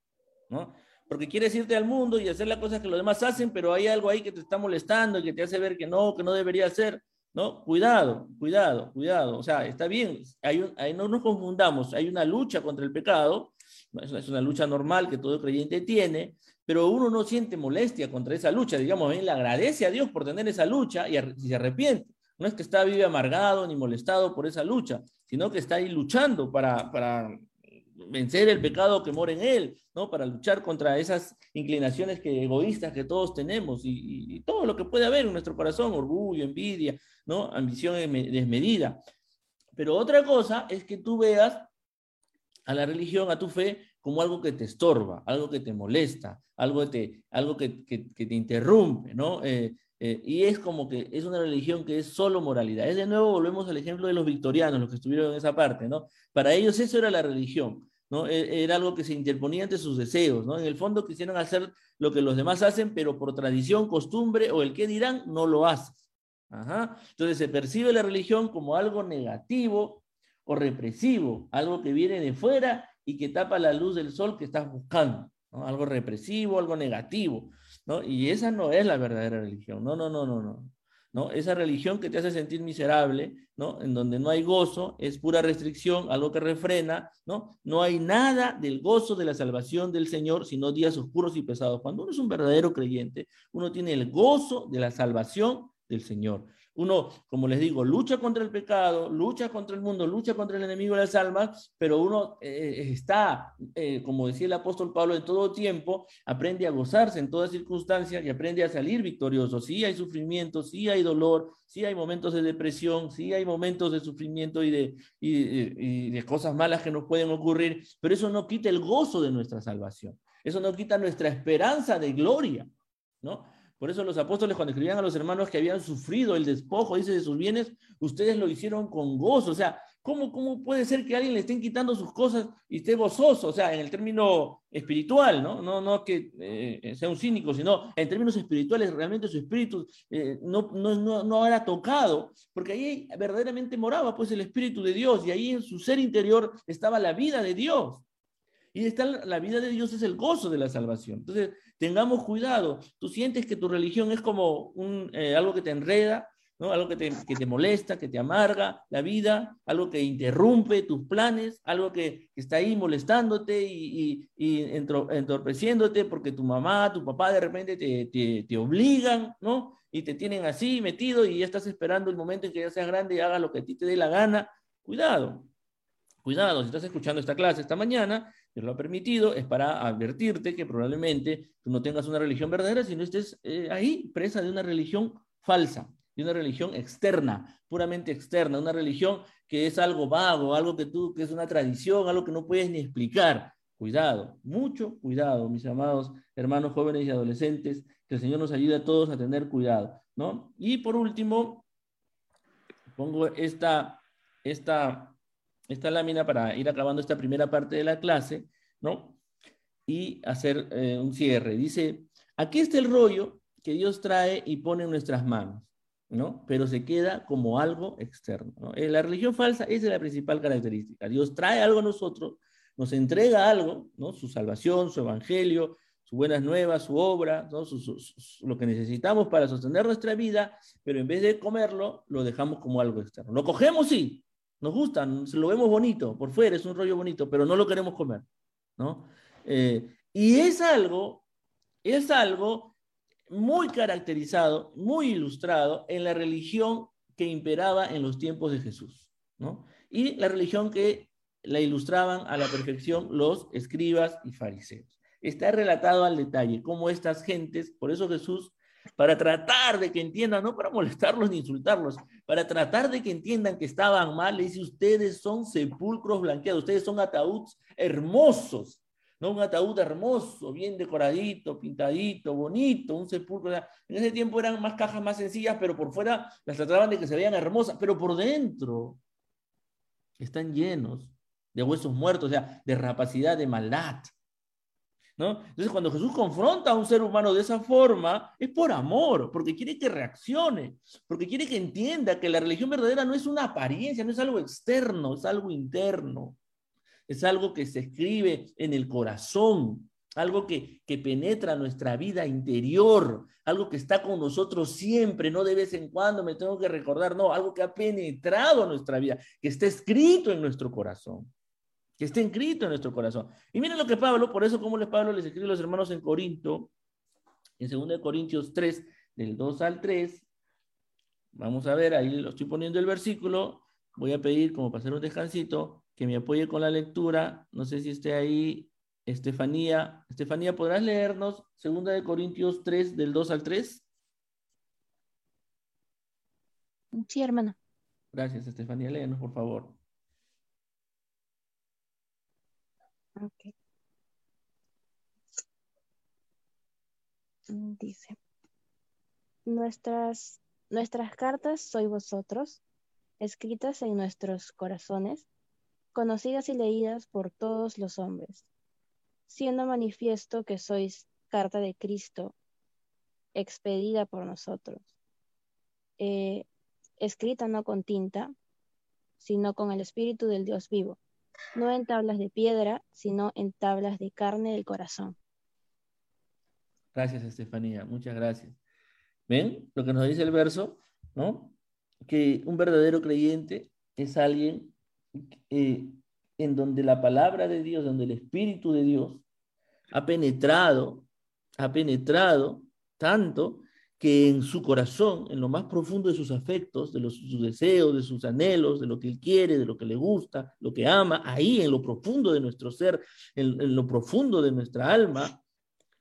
¿no? Porque quieres irte al mundo y hacer las cosas que los demás hacen, pero hay algo ahí que te está molestando y que te hace ver que no, que no debería hacer. ¿No? Cuidado, cuidado, cuidado. O sea, está bien, hay no nos confundamos, hay una lucha contra el pecado, es una lucha normal que todo creyente tiene, pero uno no siente molestia contra esa lucha, digamos, él le agradece a Dios por tener esa lucha y, se arrepiente. No es que está vive amargado ni molestado por esa lucha, sino que está ahí luchando para, para vencer el pecado que mora en él, ¿no? Para luchar contra esas inclinaciones que, egoístas que todos tenemos y, todo lo que puede haber en nuestro corazón, orgullo, envidia, ¿no? Ambición desmedida. Pero otra cosa es que tú veas a la religión, a tu fe, como algo que te estorba, algo que te molesta, algo, te, algo que, que, te interrumpe, ¿no? Eh, eh, y es como que es una religión que es solo moralidad. Es de nuevo, volvemos al ejemplo de los victorianos, los que estuvieron en esa parte, ¿no? Para ellos eso era la religión. ¿No? E, era algo que se interponía ante sus deseos, ¿no? En el fondo quisieron hacer lo que los demás hacen, pero por tradición, costumbre o el que dirán, no lo haces. Entonces se percibe la religión como algo negativo o represivo, algo que viene de fuera y que tapa la luz del sol que estás buscando, Algo represivo, algo negativo, ¿no? Y esa no es la verdadera religión. No, no, no, no, no. ¿No? Esa religión que te hace sentir miserable, ¿no? En donde no hay gozo, es pura restricción, algo que refrena, ¿no? No hay nada del gozo de la salvación del Señor, sino días oscuros y pesados. Cuando uno es un verdadero creyente, uno tiene el gozo de la salvación del Señor. Uno, como les digo, lucha contra el pecado, lucha contra el mundo, lucha contra el enemigo de las almas, pero uno eh, está, eh, como decía el apóstol Pablo, en todo tiempo, aprende a gozarse en todas circunstancias y aprende a salir victorioso. Sí hay sufrimiento, sí hay dolor, sí hay momentos de depresión, sí hay momentos de sufrimiento y de, y de cosas malas que nos pueden ocurrir, pero eso no quita el gozo de nuestra salvación. Eso no quita nuestra esperanza de gloria, ¿no? Por eso los apóstoles cuando escribían a los hermanos que habían sufrido el despojo, dice, de sus bienes, ustedes lo hicieron con gozo. O sea, ¿cómo, cómo puede ser que alguien le estén quitando sus cosas y esté gozoso? O sea, en el término espiritual, ¿no? No, no que eh, sea un cínico, sino en términos espirituales, realmente su espíritu eh, no, no, no, no era tocado, porque ahí verdaderamente moraba pues el espíritu de Dios y ahí en su ser interior estaba la vida de Dios. Y está la vida de Dios es el gozo de la salvación. Entonces, tengamos cuidado. Tú sientes que tu religión es como un, eh, algo que te enreda, ¿no? algo que te, que te, molesta, que te amarga la vida, algo que interrumpe tus planes, algo que, está ahí molestándote y, y, entorpeciéndote porque tu mamá, tu papá de repente te, te, te, obligan, ¿no? Y te tienen así metido y ya estás esperando el momento en que ya seas grande y lo que a ti te dé la gana. Cuidado, cuidado, si estás escuchando esta clase esta mañana, Dios lo ha permitido, es para advertirte que probablemente tú no tengas una religión verdadera, sino estés eh, ahí presa de una religión falsa, de una religión externa, puramente externa, una religión que es algo vago, algo que tú, que es una tradición, algo que no puedes ni explicar. Cuidado, mucho cuidado, mis amados hermanos jóvenes y adolescentes, que el Señor nos ayude a todos a tener cuidado, ¿no? Y por último, pongo esta, esta esta lámina para ir acabando esta primera parte de la clase, ¿no? Y hacer eh, un cierre. Dice, aquí está el rollo que Dios trae y pone en nuestras manos. ¿no? Pero se queda como algo externo. ¿no? Eh, la religión falsa es la principal característica. Dios trae algo a nosotros, nos entrega algo, ¿no? Su salvación, su evangelio, sus buenas nuevas, su obra, ¿no? lo que necesitamos para sostener nuestra vida, pero en vez de comerlo, lo dejamos como algo externo. Lo cogemos, sí, nos gusta, lo vemos bonito, por fuera es un rollo bonito, pero no lo queremos comer, ¿no? Eh, y es algo, es algo muy caracterizado, muy ilustrado en la religión que imperaba en los tiempos de Jesús, ¿no? Y la religión que la ilustraban a la perfección los escribas y fariseos. Está relatado al detalle cómo estas gentes, por eso Jesús, para tratar de que entiendan, no para molestarlos ni insultarlos, para tratar de que entiendan que estaban mal, le dice, ustedes son sepulcros blanqueados, ustedes son ataúdes hermosos, ¿no? Un ataúd hermoso, bien decoradito, pintadito, bonito, un sepulcro. En ese tiempo eran más cajas más sencillas, pero por fuera las trataban de que se vean hermosas, pero por dentro están llenos de huesos muertos, o sea, de rapacidad, de maldad. Entonces, cuando Jesús confronta a un ser humano de esa forma, es por amor, porque quiere que reaccione, porque quiere que entienda que la religión verdadera no es una apariencia, no es algo externo, es algo interno. Es algo que se escribe en el corazón, algo que, que, penetra nuestra vida interior, algo que está con nosotros siempre, no de vez en cuando me tengo que recordar, no, algo que ha penetrado nuestra vida, que está escrito en nuestro corazón, que está escrito en nuestro corazón. Y miren lo que Pablo, por eso como les Pablo les escribe a los hermanos en Corinto, en 2 Corintios 3, del 2 al 3, vamos a ver, ahí lo estoy poniendo el versículo, voy a pedir como para hacer un descansito, que me apoye con la lectura. No sé si esté ahí Estefanía. Estefanía, ¿podrás leernos Segunda de Corintios 3, del 2 al 3? Sí, hermano. Gracias, Estefanía. Léenos, por favor. Ok. Dice, nuestras, nuestras cartas soy vosotros, escritas en nuestros corazones, conocidas y leídas por todos los hombres, siendo manifiesto que sois carta de Cristo, expedida por nosotros, eh, escrita no con tinta, sino con el Espíritu del Dios vivo, no en tablas de piedra, sino en tablas de carne del corazón. Gracias, Estefanía, muchas gracias. ¿Ven lo que nos dice el verso? ¿No? Que un verdadero creyente es alguien eh, en donde la palabra de Dios, donde el Espíritu de Dios ha penetrado, ha penetrado tanto que en su corazón, en lo más profundo de sus afectos, de los, sus deseos, de sus anhelos, de lo que él quiere, de lo que le gusta, lo que ama, ahí en lo profundo de nuestro ser, en, en lo profundo de nuestra alma,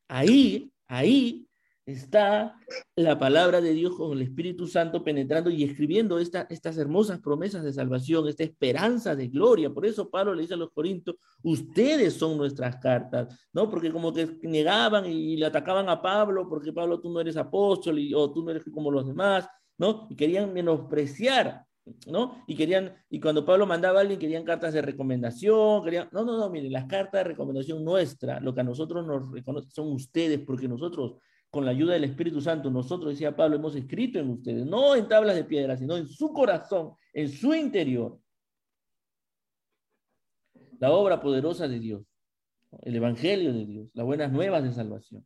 ahí, ahí está la palabra de Dios con el Espíritu Santo penetrando y escribiendo estas hermosas promesas de salvación, esta esperanza de gloria. Por eso Pablo le dice a los Corintios, ustedes son nuestras cartas, ¿no? Porque como que negaban y le atacaban a Pablo, porque Pablo tú no eres apóstol y, o tú no eres como los demás, ¿no? Y querían menospreciar ¿no? Y querían, y cuando Pablo mandaba a alguien, querían cartas de recomendación, querían, no, no, no, miren, las cartas de recomendación nuestra, lo que a nosotros nos reconocen son ustedes, porque nosotros con la ayuda del Espíritu Santo, nosotros, decía Pablo, hemos escrito en ustedes, no en tablas de piedra, sino en su corazón, en su interior, la obra poderosa de Dios, el Evangelio de Dios, las buenas nuevas de salvación.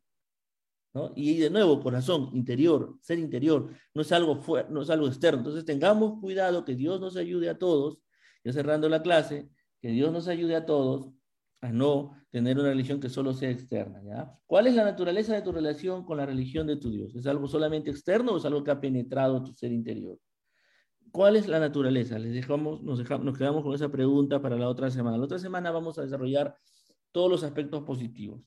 ¿no? Y de nuevo, corazón, interior, ser interior, no es, algo no es algo externo. Entonces tengamos cuidado, que Dios nos ayude a todos, ya cerrando la clase, que Dios nos ayude a todos a no tener una religión que solo sea externa. ¿ya? ¿Cuál es la naturaleza de tu relación con la religión de tu Dios? ¿Es algo solamente externo o es algo que ha penetrado tu ser interior? ¿Cuál es la naturaleza? Les dejamos, nos, dejamos, nos quedamos con esa pregunta para la otra semana. La otra semana vamos a desarrollar todos los aspectos positivos.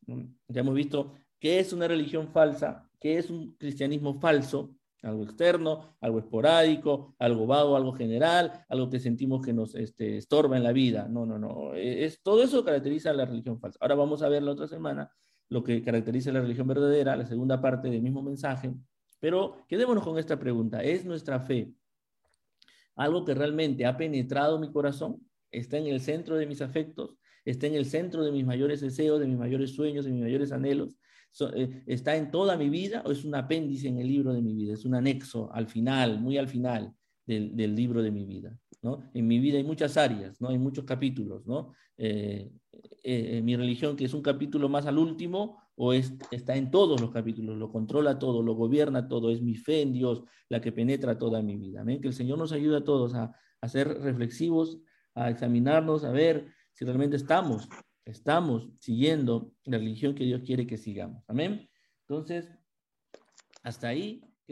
Ya hemos visto qué es una religión falsa, qué es un cristianismo falso, algo externo, algo esporádico, algo vago, algo general, algo que sentimos que nos este, estorba en la vida. No, no, no. E, es, todo eso caracteriza a la religión falsa. Ahora vamos a ver la otra semana lo que caracteriza a la religión verdadera, la segunda parte del mismo mensaje. Pero quedémonos con esta pregunta. ¿Es nuestra fe algo que realmente ha penetrado mi corazón? ¿Está en el centro de mis afectos? ¿Está en el centro de mis mayores deseos, de mis mayores sueños, de mis mayores anhelos? Eh, está en toda mi vida o es un apéndice en el libro de mi vida, es un anexo al final, muy al final del, libro de mi vida. ¿no? En mi vida hay muchas áreas, ¿no? hay muchos capítulos. ¿no? Eh, eh, mi religión, que es un capítulo más al último, o es, está en todos los capítulos, lo controla todo, lo gobierna todo, es mi fe en Dios la que penetra toda mi vida. Que el Señor nos ayude a todos a ser reflexivos, a examinarnos, a ver si realmente estamos, estamos siguiendo la religión que Dios quiere que sigamos. Amén. Entonces, hasta ahí